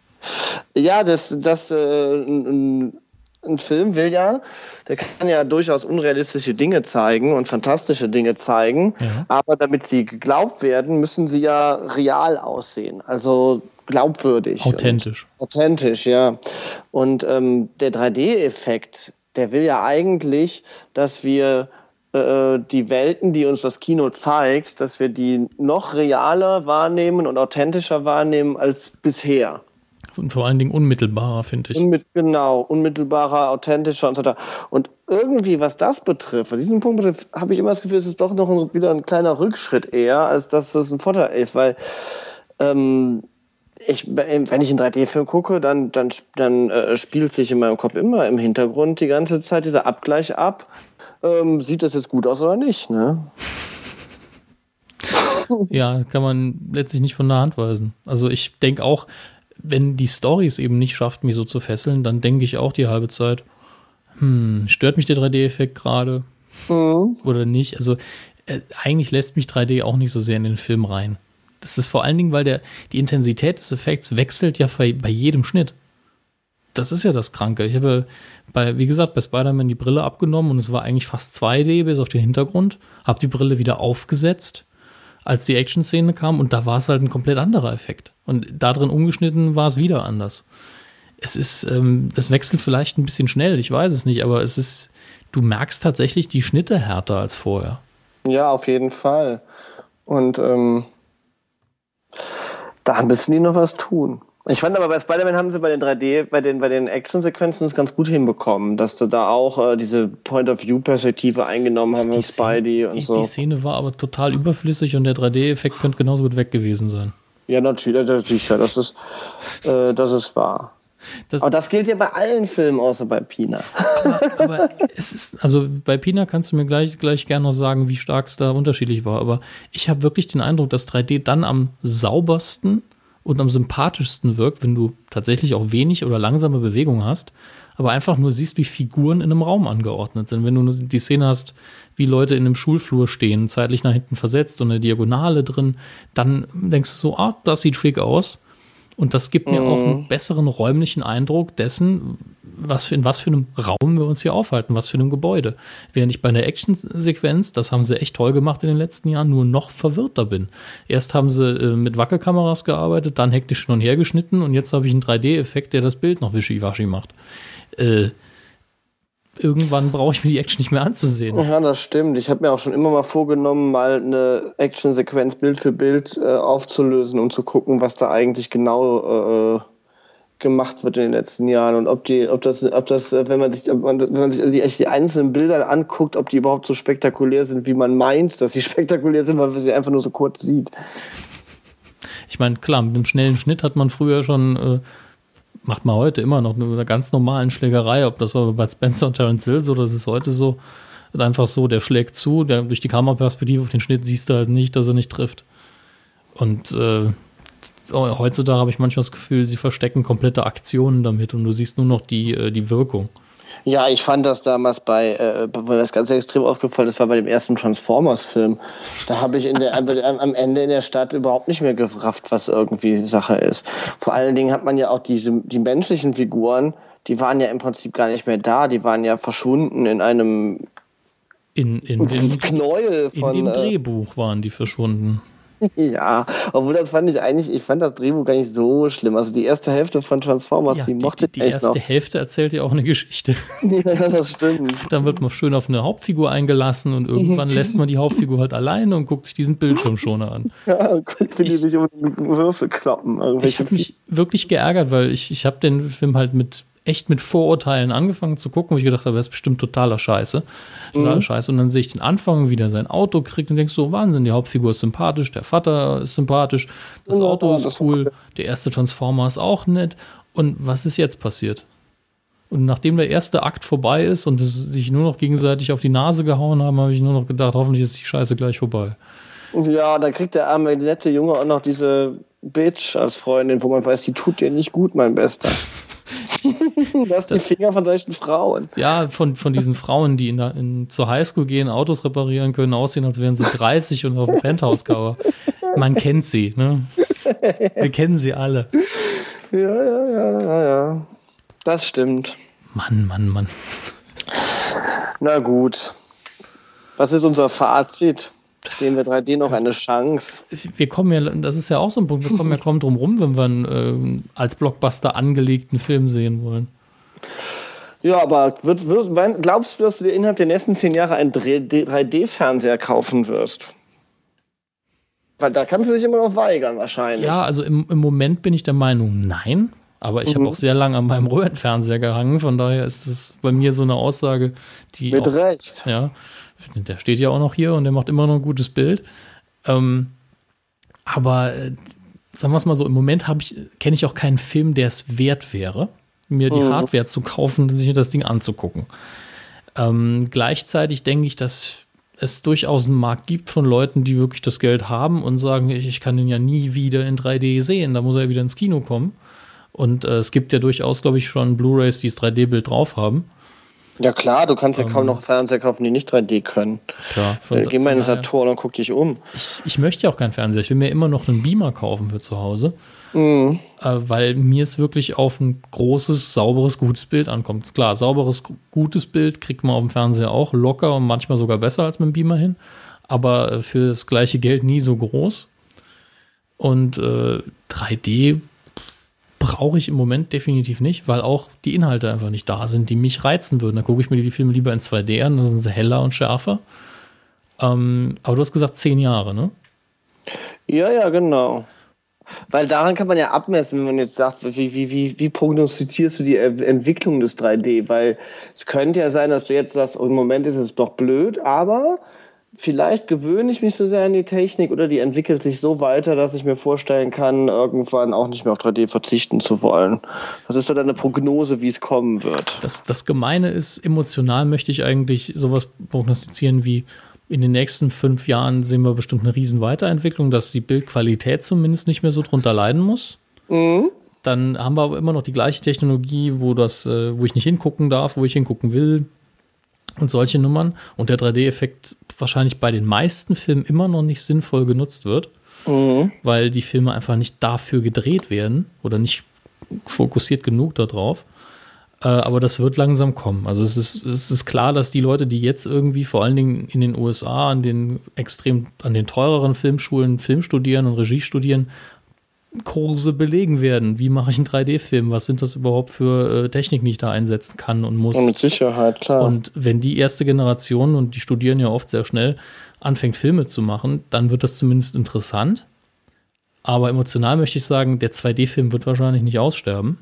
Ja, das, das äh, ein, ein Film will ja, der kann ja durchaus unrealistische Dinge zeigen und fantastische Dinge zeigen, ja. aber damit sie geglaubt werden, müssen sie ja real aussehen. Also glaubwürdig. Authentisch. Authentisch, ja. Und ähm, der 3D-Effekt, der will ja eigentlich, dass wir äh, die Welten, die uns das Kino zeigt, dass wir die noch realer wahrnehmen und authentischer wahrnehmen als bisher. Und vor allen Dingen unmittelbarer, finde ich. Unmit genau, unmittelbarer, authentischer und so weiter. Und irgendwie, was das betrifft, was diesen Punkt betrifft, habe ich immer das Gefühl, es ist doch noch ein, wieder ein kleiner Rückschritt eher, als dass das ein Vorteil ist, weil ähm, ich, wenn ich einen 3D-Film gucke, dann, dann, dann äh, spielt sich in meinem Kopf immer im Hintergrund die ganze Zeit dieser Abgleich ab. Ähm, sieht das jetzt gut aus oder nicht, ne? ja, kann man letztlich nicht von der Hand weisen. Also ich denke auch, wenn die Story es eben nicht schafft, mich so zu fesseln, dann denke ich auch die halbe Zeit, hm, stört mich der 3D-Effekt gerade mhm. oder nicht? Also äh, eigentlich lässt mich 3D auch nicht so sehr in den Film rein. Das ist vor allen Dingen, weil der, die Intensität des Effekts wechselt ja bei, bei jedem Schnitt. Das ist ja das Kranke. Ich habe bei, wie gesagt, bei Spider-Man die Brille abgenommen und es war eigentlich fast 2D bis auf den Hintergrund. Habe die Brille wieder aufgesetzt als die Action-Szene kam und da war es halt ein komplett anderer Effekt. Und da drin umgeschnitten war es wieder anders. Es ist, ähm, das wechselt vielleicht ein bisschen schnell, ich weiß es nicht, aber es ist, du merkst tatsächlich die Schnitte härter als vorher. Ja, auf jeden Fall. Und ähm, da müssen die noch was tun. Ich fand aber bei Spider-Man haben sie bei den 3D, bei den, bei den Action-Sequenzen es ganz gut hinbekommen, dass sie da auch äh, diese Point-of-View-Perspektive eingenommen haben mit Spidey und die, so. Die Szene war aber total überflüssig und der 3D-Effekt könnte genauso gut weg gewesen sein. Ja, natürlich, sicher, das ist, äh, das ist wahr. Das, aber das gilt ja bei allen Filmen, außer bei Pina. Aber, aber, es ist, also bei Pina kannst du mir gleich, gleich gerne noch sagen, wie stark es da unterschiedlich war. Aber ich habe wirklich den Eindruck, dass 3D dann am saubersten und am sympathischsten wirkt, wenn du tatsächlich auch wenig oder langsame Bewegungen hast, aber einfach nur siehst, wie Figuren in einem Raum angeordnet sind. Wenn du die Szene hast, wie Leute in einem Schulflur stehen, zeitlich nach hinten versetzt und eine Diagonale drin, dann denkst du so, ah, das sieht schick aus. Und das gibt mir mhm. auch einen besseren räumlichen Eindruck dessen, was für, in was für einem Raum wir uns hier aufhalten, was für einem Gebäude. Während ich bei einer Action-Sequenz, das haben sie echt toll gemacht in den letzten Jahren, nur noch verwirrter bin. Erst haben sie äh, mit Wackelkameras gearbeitet, dann hektisch hin und her geschnitten und jetzt habe ich einen 3D-Effekt, der das Bild noch wischiwaschi macht. Äh, irgendwann brauche ich mir die Action nicht mehr anzusehen. Ja, das stimmt. Ich habe mir auch schon immer mal vorgenommen, mal eine Action-Sequenz Bild für Bild äh, aufzulösen, um zu gucken, was da eigentlich genau äh, gemacht wird in den letzten Jahren und ob die, ob das, ob das, äh, wenn man sich, man, wenn man sich die, die einzelnen Bilder anguckt, ob die überhaupt so spektakulär sind, wie man meint, dass sie spektakulär sind, weil man sie einfach nur so kurz sieht. Ich meine, klar, mit einem schnellen Schnitt hat man früher schon, äh, macht man heute immer noch eine ganz normalen Schlägerei, ob das war bei Spencer und Terence Hill so, das ist heute so, einfach so, der schlägt zu, der durch die Kameraperspektive auf den Schnitt siehst du halt nicht, dass er nicht trifft. Und äh, heutzutage habe ich manchmal das Gefühl, sie verstecken komplette Aktionen damit und du siehst nur noch die, äh, die Wirkung. Ja, ich fand das damals bei, äh, wo das ganz extrem aufgefallen ist, war bei dem ersten Transformers-Film. Da habe ich in der, am Ende in der Stadt überhaupt nicht mehr gerafft, was irgendwie Sache ist. Vor allen Dingen hat man ja auch diese, die menschlichen Figuren, die waren ja im Prinzip gar nicht mehr da, die waren ja verschwunden in einem in, in, in, Knäuel von. In dem äh, Drehbuch waren die verschwunden. Ja, obwohl das fand ich eigentlich, ich fand das Drehbuch gar nicht so schlimm. Also die erste Hälfte von Transformers, ja, die, die mochte ich echt noch. Die erste Hälfte erzählt ja auch eine Geschichte. Ja, das stimmt. Dann wird man schön auf eine Hauptfigur eingelassen und irgendwann lässt man die Hauptfigur halt alleine und guckt sich diesen Bildschirm schon an. Ja, und guckt, wie die sich um Würfel kloppen. Ich habe mich wirklich geärgert, weil ich, ich habe den Film halt mit echt mit Vorurteilen angefangen zu gucken, wo ich gedacht habe, das ist bestimmt totaler Scheiße. Totaler mhm. Scheiße. Und dann sehe ich den Anfang, wie der sein Auto kriegt und denkst so, Wahnsinn, die Hauptfigur ist sympathisch, der Vater ist sympathisch, das ja, Auto ist cool, der erste Transformer ist auch nett. Und was ist jetzt passiert? Und nachdem der erste Akt vorbei ist und es sich nur noch gegenseitig auf die Nase gehauen haben, habe ich nur noch gedacht, hoffentlich ist die Scheiße gleich vorbei. Ja, dann kriegt der arme, nette Junge auch noch diese Bitch als Freundin, wo man weiß, die tut dir nicht gut, mein Bester. du hast die Finger von solchen Frauen. Ja, von, von diesen Frauen, die in, in, zur Highschool gehen, Autos reparieren können, aussehen, als wären sie 30 und auf dem Penthouse-Cover. Man kennt sie, ne? Wir kennen sie alle. Ja, ja, ja, ja, ja. Das stimmt. Mann, Mann, Mann. Na gut. Was ist unser Fazit? Geben wir 3D noch eine Chance. Wir kommen ja, das ist ja auch so ein Punkt, wir kommen ja kaum drum rum, wenn wir einen äh, als Blockbuster angelegten Film sehen wollen. Ja, aber wird, wird, glaubst du, dass du dir innerhalb der nächsten zehn Jahre einen 3D-Fernseher kaufen wirst? Weil da kannst du dich immer noch weigern, wahrscheinlich. Ja, also im, im Moment bin ich der Meinung, nein. Aber ich mhm. habe auch sehr lange an meinem Röhrenfernseher gehangen, von daher ist es bei mir so eine Aussage, die. Mit auch, Recht. Ja der steht ja auch noch hier und der macht immer noch ein gutes Bild. Ähm, aber äh, sagen wir es mal so, im Moment ich, kenne ich auch keinen Film, der es wert wäre, mir die mhm. Hardware zu kaufen und sich das Ding anzugucken. Ähm, gleichzeitig denke ich, dass es durchaus einen Markt gibt von Leuten, die wirklich das Geld haben und sagen, ich, ich kann den ja nie wieder in 3D sehen, da muss er wieder ins Kino kommen. Und äh, es gibt ja durchaus, glaube ich, schon Blu-rays, die das 3D-Bild drauf haben. Ja klar, du kannst ja kaum ähm. noch Fernseher kaufen, die nicht 3D können. Klar. Äh, geh mal in den Saturn und guck dich um. Ich, ich, möchte ja auch keinen Fernseher. Ich will mir immer noch einen Beamer kaufen für zu Hause. Mhm. Äh, weil mir es wirklich auf ein großes, sauberes, gutes Bild ankommt. Klar, sauberes, gutes Bild kriegt man auf dem Fernseher auch locker und manchmal sogar besser als mit dem Beamer hin. Aber äh, für das gleiche Geld nie so groß. Und äh, 3D brauche ich im Moment definitiv nicht, weil auch die Inhalte einfach nicht da sind, die mich reizen würden. Da gucke ich mir die Filme lieber in 2D an, dann sind sie heller und schärfer. Ähm, aber du hast gesagt zehn Jahre, ne? Ja, ja, genau. Weil daran kann man ja abmessen, wenn man jetzt sagt, wie, wie, wie, wie prognostizierst du die Entwicklung des 3D? Weil es könnte ja sein, dass du jetzt sagst, oh, im Moment ist es doch blöd, aber vielleicht gewöhne ich mich so sehr an die Technik oder die entwickelt sich so weiter, dass ich mir vorstellen kann, irgendwann auch nicht mehr auf 3D verzichten zu wollen. Was ist da deine Prognose, wie es kommen wird? Das, das Gemeine ist, emotional möchte ich eigentlich sowas prognostizieren wie in den nächsten fünf Jahren sehen wir bestimmt eine riesen Weiterentwicklung, dass die Bildqualität zumindest nicht mehr so drunter leiden muss. Mhm. Dann haben wir aber immer noch die gleiche Technologie, wo das, äh, wo ich nicht hingucken darf, wo ich hingucken will und solche Nummern und der 3D-Effekt wahrscheinlich bei den meisten Filmen immer noch nicht sinnvoll genutzt wird, mhm. weil die Filme einfach nicht dafür gedreht werden oder nicht fokussiert genug darauf. Äh, aber das wird langsam kommen. Also es ist, es ist klar, dass die Leute, die jetzt irgendwie vor allen Dingen in den USA an den extrem, an den teureren Filmschulen Film studieren und Regie studieren, Kurse belegen werden. Wie mache ich einen 3D-Film? Was sind das überhaupt für äh, Techniken, die ich da einsetzen kann und muss? Und mit Sicherheit, klar. Und wenn die erste Generation, und die studieren ja oft sehr schnell, anfängt, Filme zu machen, dann wird das zumindest interessant. Aber emotional möchte ich sagen, der 2D-Film wird wahrscheinlich nicht aussterben.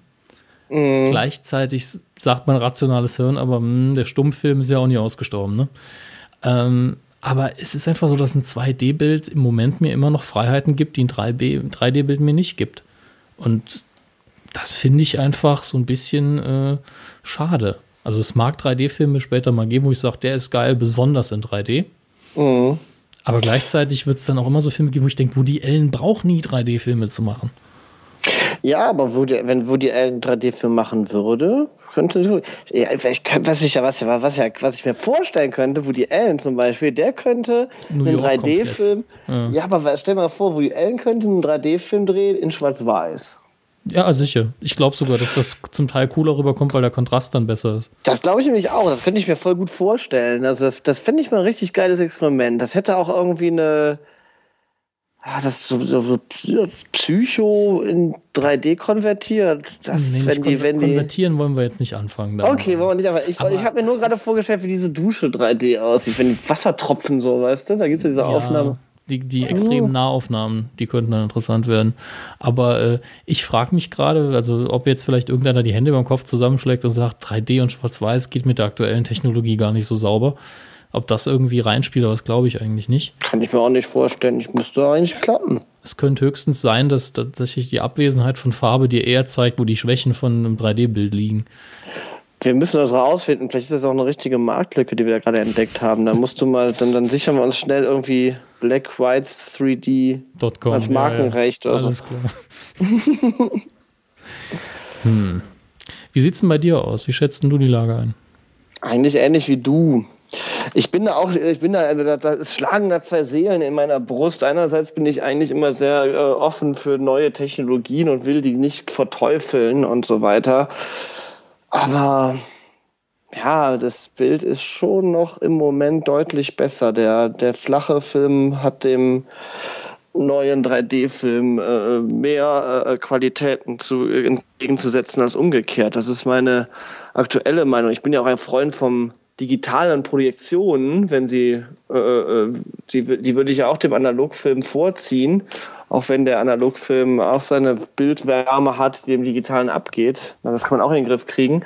Mhm. Gleichzeitig sagt man rationales Hirn, aber mh, hm, der Stummfilm ist ja auch nie ausgestorben. Ne? Ähm, aber es ist einfach so, dass ein 2D-Bild im Moment mir immer noch Freiheiten gibt, die ein 3D-Bild mir nicht gibt. Und das finde ich einfach so ein bisschen äh, schade. Also es mag 3D-Filme später mal geben, wo ich sage, der ist geil, besonders in 3D. Mhm. Aber gleichzeitig wird es dann auch immer so Filme geben, wo ich denke, Woody Allen braucht nie 3D-Filme zu machen. Ja, aber Woody, wenn Woody Allen 3D-Film machen würde, könnte ja, ich, was ich ja was, was, ja, was ich mir vorstellen könnte, Woody Allen zum Beispiel, der könnte New einen 3D-Film. Ja. ja. aber stell mal vor, Woody Allen könnte einen 3D-Film drehen in Schwarz-Weiß. Ja, sicher. Ich glaube sogar, dass das zum Teil cooler rüberkommt, weil der Kontrast dann besser ist. Das glaube ich nämlich auch. Das könnte ich mir voll gut vorstellen. Also das, das fände ich mal ein richtig geiles Experiment. Das hätte auch irgendwie eine, Ah, das ist so, so, so Psycho in 3D konvertiert. Das, nee, wenn die, wenn konvertieren die... wollen wir jetzt nicht anfangen. Da okay, wollen wir nicht, aber ich, aber ich habe mir nur gerade vorgestellt, wie diese Dusche 3D aussieht, wenn Wassertropfen so, weißt du? Da gibt es ja diese ja, Aufnahme. Die, die extremen Nahaufnahmen, die könnten dann interessant werden. Aber äh, ich frage mich gerade, also ob jetzt vielleicht irgendeiner die Hände beim Kopf zusammenschlägt und sagt, 3D und Schwarz-Weiß geht mit der aktuellen Technologie gar nicht so sauber. Ob das irgendwie reinspielt, das glaube ich eigentlich nicht. Kann ich mir auch nicht vorstellen. Ich müsste eigentlich klappen. Es könnte höchstens sein, dass tatsächlich die Abwesenheit von Farbe dir eher zeigt, wo die Schwächen von einem 3D-Bild liegen. Wir müssen das rausfinden. Vielleicht ist das auch eine richtige Marktlücke, die wir da gerade entdeckt haben. Da musst du mal, dann, dann sichern wir uns schnell irgendwie Black White 3D als Markenrecht ja, ja. oder so. klar. hm. Wie sieht's denn bei dir aus? Wie schätzt du die Lage ein? Eigentlich ähnlich wie du. Ich bin da auch, ich bin da, da, da schlagen da zwei Seelen in meiner Brust. Einerseits bin ich eigentlich immer sehr äh, offen für neue Technologien und will die nicht verteufeln und so weiter. Aber ja, das Bild ist schon noch im Moment deutlich besser. Der, der flache Film hat dem neuen 3D-Film äh, mehr äh, Qualitäten zu, entgegenzusetzen als umgekehrt. Das ist meine aktuelle Meinung. Ich bin ja auch ein Freund vom digitalen Projektionen, wenn sie, äh, äh, die, die würde ich ja auch dem Analogfilm vorziehen, auch wenn der Analogfilm auch seine Bildwärme hat, die dem digitalen abgeht. Das kann man auch in den Griff kriegen.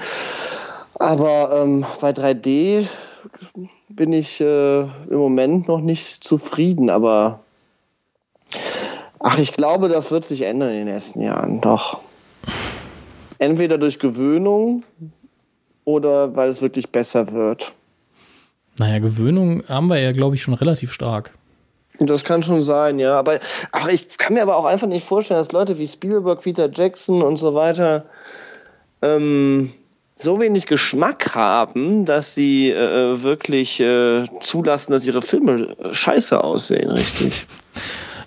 Aber ähm, bei 3D bin ich äh, im Moment noch nicht zufrieden, aber ach, ich glaube, das wird sich ändern in den nächsten Jahren, doch. Entweder durch Gewöhnung, oder weil es wirklich besser wird? Naja, Gewöhnung haben wir ja, glaube ich, schon relativ stark. Das kann schon sein, ja. Aber ach, ich kann mir aber auch einfach nicht vorstellen, dass Leute wie Spielberg, Peter Jackson und so weiter ähm, so wenig Geschmack haben, dass sie äh, wirklich äh, zulassen, dass ihre Filme scheiße aussehen, richtig.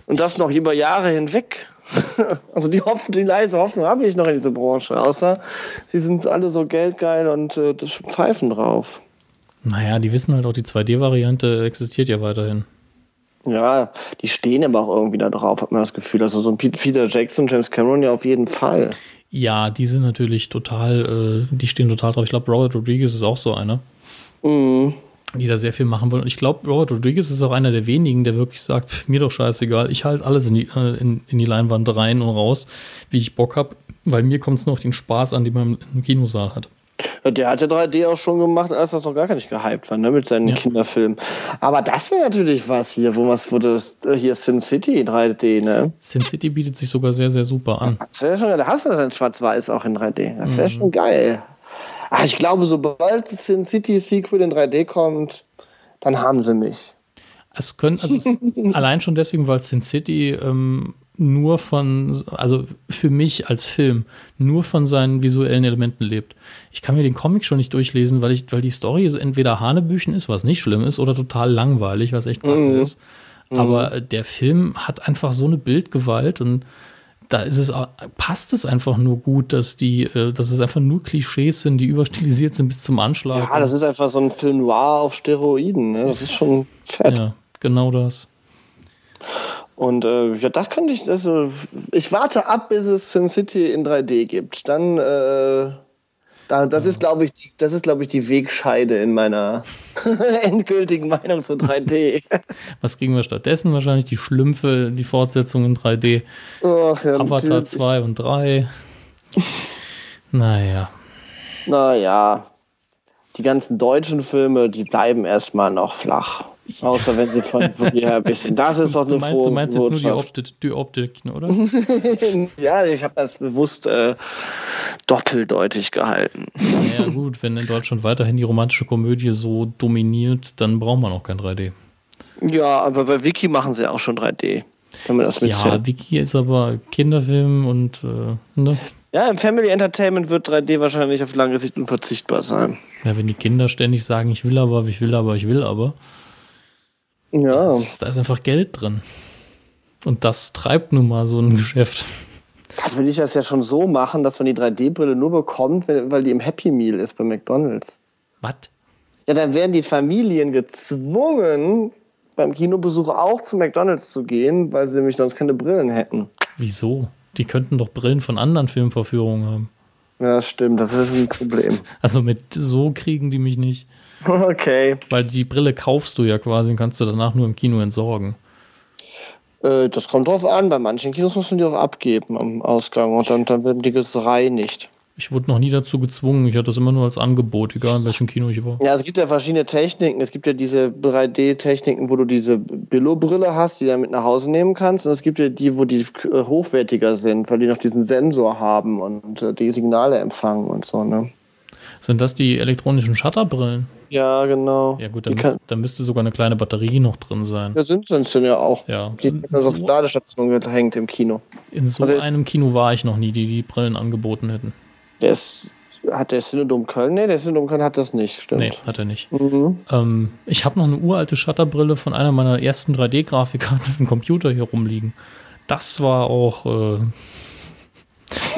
Und das noch über Jahre hinweg. Also die, Hoffnung, die leise Hoffnung habe ich noch in dieser Branche, außer sie sind alle so geldgeil und äh, pfeifen drauf. Naja, die wissen halt auch, die 2D-Variante existiert ja weiterhin. Ja, die stehen aber auch irgendwie da drauf, hat man das Gefühl. Also so ein Peter Jackson, James Cameron ja auf jeden Fall. Ja, die sind natürlich total, äh, die stehen total drauf. Ich glaube, Robert Rodriguez ist auch so einer. Mhm die da sehr viel machen wollen. Und ich glaube, Robert Rodriguez ist auch einer der wenigen, der wirklich sagt, mir doch scheißegal, ich halte alles in die, äh, in, in, die Leinwand rein und raus, wie ich Bock habe, weil mir kommt es nur auf den Spaß an, den man im Kinosaal hat. Der hat ja 3D auch schon gemacht, als das noch gar nicht gehypt war, ne, mit seinen ja. Kinderfilmen. Aber das wäre natürlich was hier, wo was wurde äh, hier Sin City 3D, ne? Sin City bietet sich sogar sehr, sehr super an. Das wäre schon, da hast du dann Schwarz-Weiß auch in 3D. Das wäre mhm. schon geil. Ach, ich glaube, sobald Sin City Sequel in 3D kommt, dann haben sie mich. Es können, also es, allein schon deswegen, weil Sin City ähm, nur von, also für mich als Film, nur von seinen visuellen Elementen lebt. Ich kann mir den Comic schon nicht durchlesen, weil ich, weil die Story so entweder Hanebüchen ist, was nicht schlimm ist, oder total langweilig, was echt kacke mhm. ist. Aber mhm. der Film hat einfach so eine Bildgewalt und da ist es, passt es einfach nur gut, dass die, äh, dass es einfach nur Klischees sind, die überstilisiert sind bis zum Anschlag. Ja, das ist einfach so ein Film noir auf Steroiden. Ne? Das ist schon fett. Ja, genau das. Und äh, ja, das könnte ich, also ich warte ab, bis es Sin City in 3D gibt. Dann äh, da, das ist, glaube ich, die, das ist, glaube ich, die Wegscheide in meiner endgültigen Meinung zu 3D. Was kriegen wir stattdessen? Wahrscheinlich die Schlümpfe, die Fortsetzung in 3D. Ach, ja, Avatar 2 und 3. Naja. Naja. Die ganzen deutschen Filme, die bleiben erstmal noch flach. Außer wenn sie von woher ein bisschen. Das ist doch eine Du meinst, du meinst jetzt nur die Optik, die Optik oder? ja, ich habe das bewusst äh, doppeldeutig gehalten. Ja, gut, wenn in Deutschland weiterhin die romantische Komödie so dominiert, dann braucht man auch kein 3D. Ja, aber bei Wiki machen sie auch schon 3D. Wenn man das mitzählt. Ja, Wiki ist aber Kinderfilm und äh, ne? Ja, im Family Entertainment wird 3D wahrscheinlich auf lange Sicht unverzichtbar sein. Ja, wenn die Kinder ständig sagen, ich will aber, ich will aber, ich will aber. Ja. Das, da ist einfach Geld drin. Und das treibt nun mal so ein Geschäft. Da würde ich das ja schon so machen, dass man die 3D-Brille nur bekommt, weil die im Happy Meal ist bei McDonalds. Was? Ja, dann werden die Familien gezwungen, beim Kinobesuch auch zu McDonalds zu gehen, weil sie nämlich sonst keine Brillen hätten. Wieso? Die könnten doch Brillen von anderen Filmvorführungen haben. Ja, stimmt, das ist ein Problem. Also mit so kriegen die mich nicht. Okay. Weil die Brille kaufst du ja quasi und kannst du danach nur im Kino entsorgen. Äh, das kommt drauf an. Bei manchen Kinos muss man die auch abgeben am Ausgang und dann, dann werden die gereinigt. Ich wurde noch nie dazu gezwungen. Ich hatte das immer nur als Angebot, egal in welchem Kino ich war. Ja, es gibt ja verschiedene Techniken. Es gibt ja diese 3D-Techniken, wo du diese Billo-Brille hast, die du mit nach Hause nehmen kannst. Und es gibt ja die, wo die äh, hochwertiger sind, weil die noch diesen Sensor haben und äh, die Signale empfangen und so, ne? Sind das die elektronischen Shutterbrillen? Ja, genau. Ja gut, dann, müsste, dann müsste sogar eine kleine Batterie noch drin sein. Ja, sind sie ja auch. Ja. Die sind also auf Ladestation gehängt im Kino. In so also einem Kino war ich noch nie, die die Brillen angeboten hätten. Der ist, hat der Synodom Köln? Nee, der Synodom Köln hat das nicht, stimmt. Nee, hat er nicht. Mhm. Ähm, ich habe noch eine uralte Shutterbrille von einer meiner ersten 3D-Grafikkarten auf dem Computer hier rumliegen. Das war auch äh,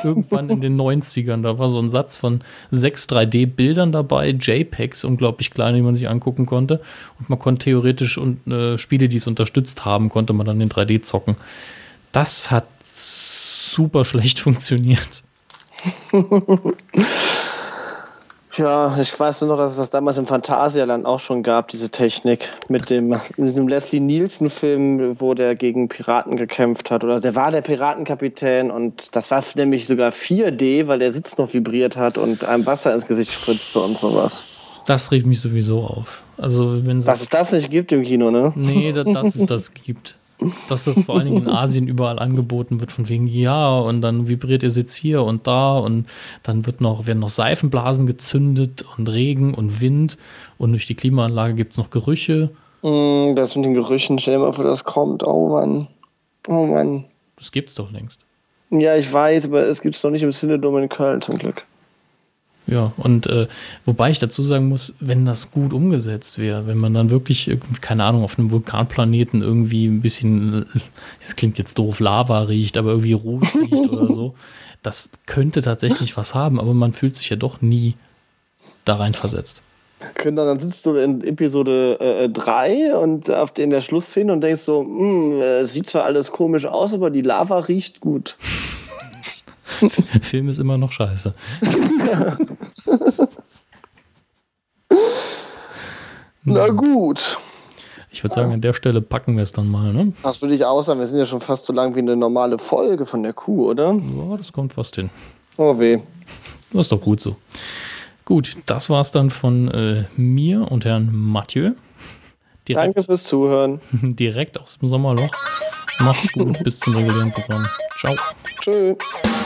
irgendwann in den 90ern. Da war so ein Satz von sechs 3D-Bildern dabei, JPEGs, unglaublich klein, die man sich angucken konnte. Und man konnte theoretisch und äh, Spiele, die es unterstützt haben, konnte man dann in 3D zocken. Das hat super schlecht funktioniert. Ja, ich weiß nur noch, dass es das damals im Phantasialand auch schon gab, diese Technik. Mit dem, mit dem Leslie Nielsen-Film, wo der gegen Piraten gekämpft hat. Oder der war der Piratenkapitän und das war nämlich sogar 4D, weil der Sitz noch vibriert hat und einem Wasser ins Gesicht spritzte und sowas. Das regt mich sowieso auf. Also, wenn Dass es das nicht gibt im Kino, ne? Nee, dass, dass es das gibt dass das vor allen Dingen in Asien überall angeboten wird, von wegen, ja, und dann vibriert ihr Sitz hier und da und dann wird noch, werden noch Seifenblasen gezündet und Regen und Wind und durch die Klimaanlage gibt es noch Gerüche. Mm, das mit den Gerüchen, stell dir mal vor, das kommt. Oh Mann. Oh Mann. Das gibt's doch längst. Ja, ich weiß, aber es gibt es noch nicht im Cinedom in Köln zum Glück. Ja, und äh, wobei ich dazu sagen muss, wenn das gut umgesetzt wäre, wenn man dann wirklich, keine Ahnung, auf einem Vulkanplaneten irgendwie ein bisschen, das klingt jetzt doof, Lava riecht, aber irgendwie Ruß riecht oder so, das könnte tatsächlich was haben, aber man fühlt sich ja doch nie da rein versetzt. Genau, dann sitzt du in Episode 3 äh, und auf in der Schlussszene und denkst so, äh, sieht zwar alles komisch aus, aber die Lava riecht gut. Film ist immer noch scheiße. Na gut. Ich würde sagen, an der Stelle packen wir es dann mal, ne? Das würde ich auch sagen. Wir sind ja schon fast so lang wie eine normale Folge von der Kuh, oder? Ja, das kommt fast hin. Oh weh. Das ist doch gut so. Gut, das war's dann von äh, mir und Herrn Mathieu. Direkt, Danke fürs Zuhören. Direkt aus dem Sommerloch. Macht's gut, bis zum regulären Programm. Ciao. Tschüss.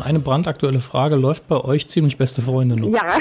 eine brandaktuelle Frage. Läuft bei euch ziemlich beste Freunde noch? Ja.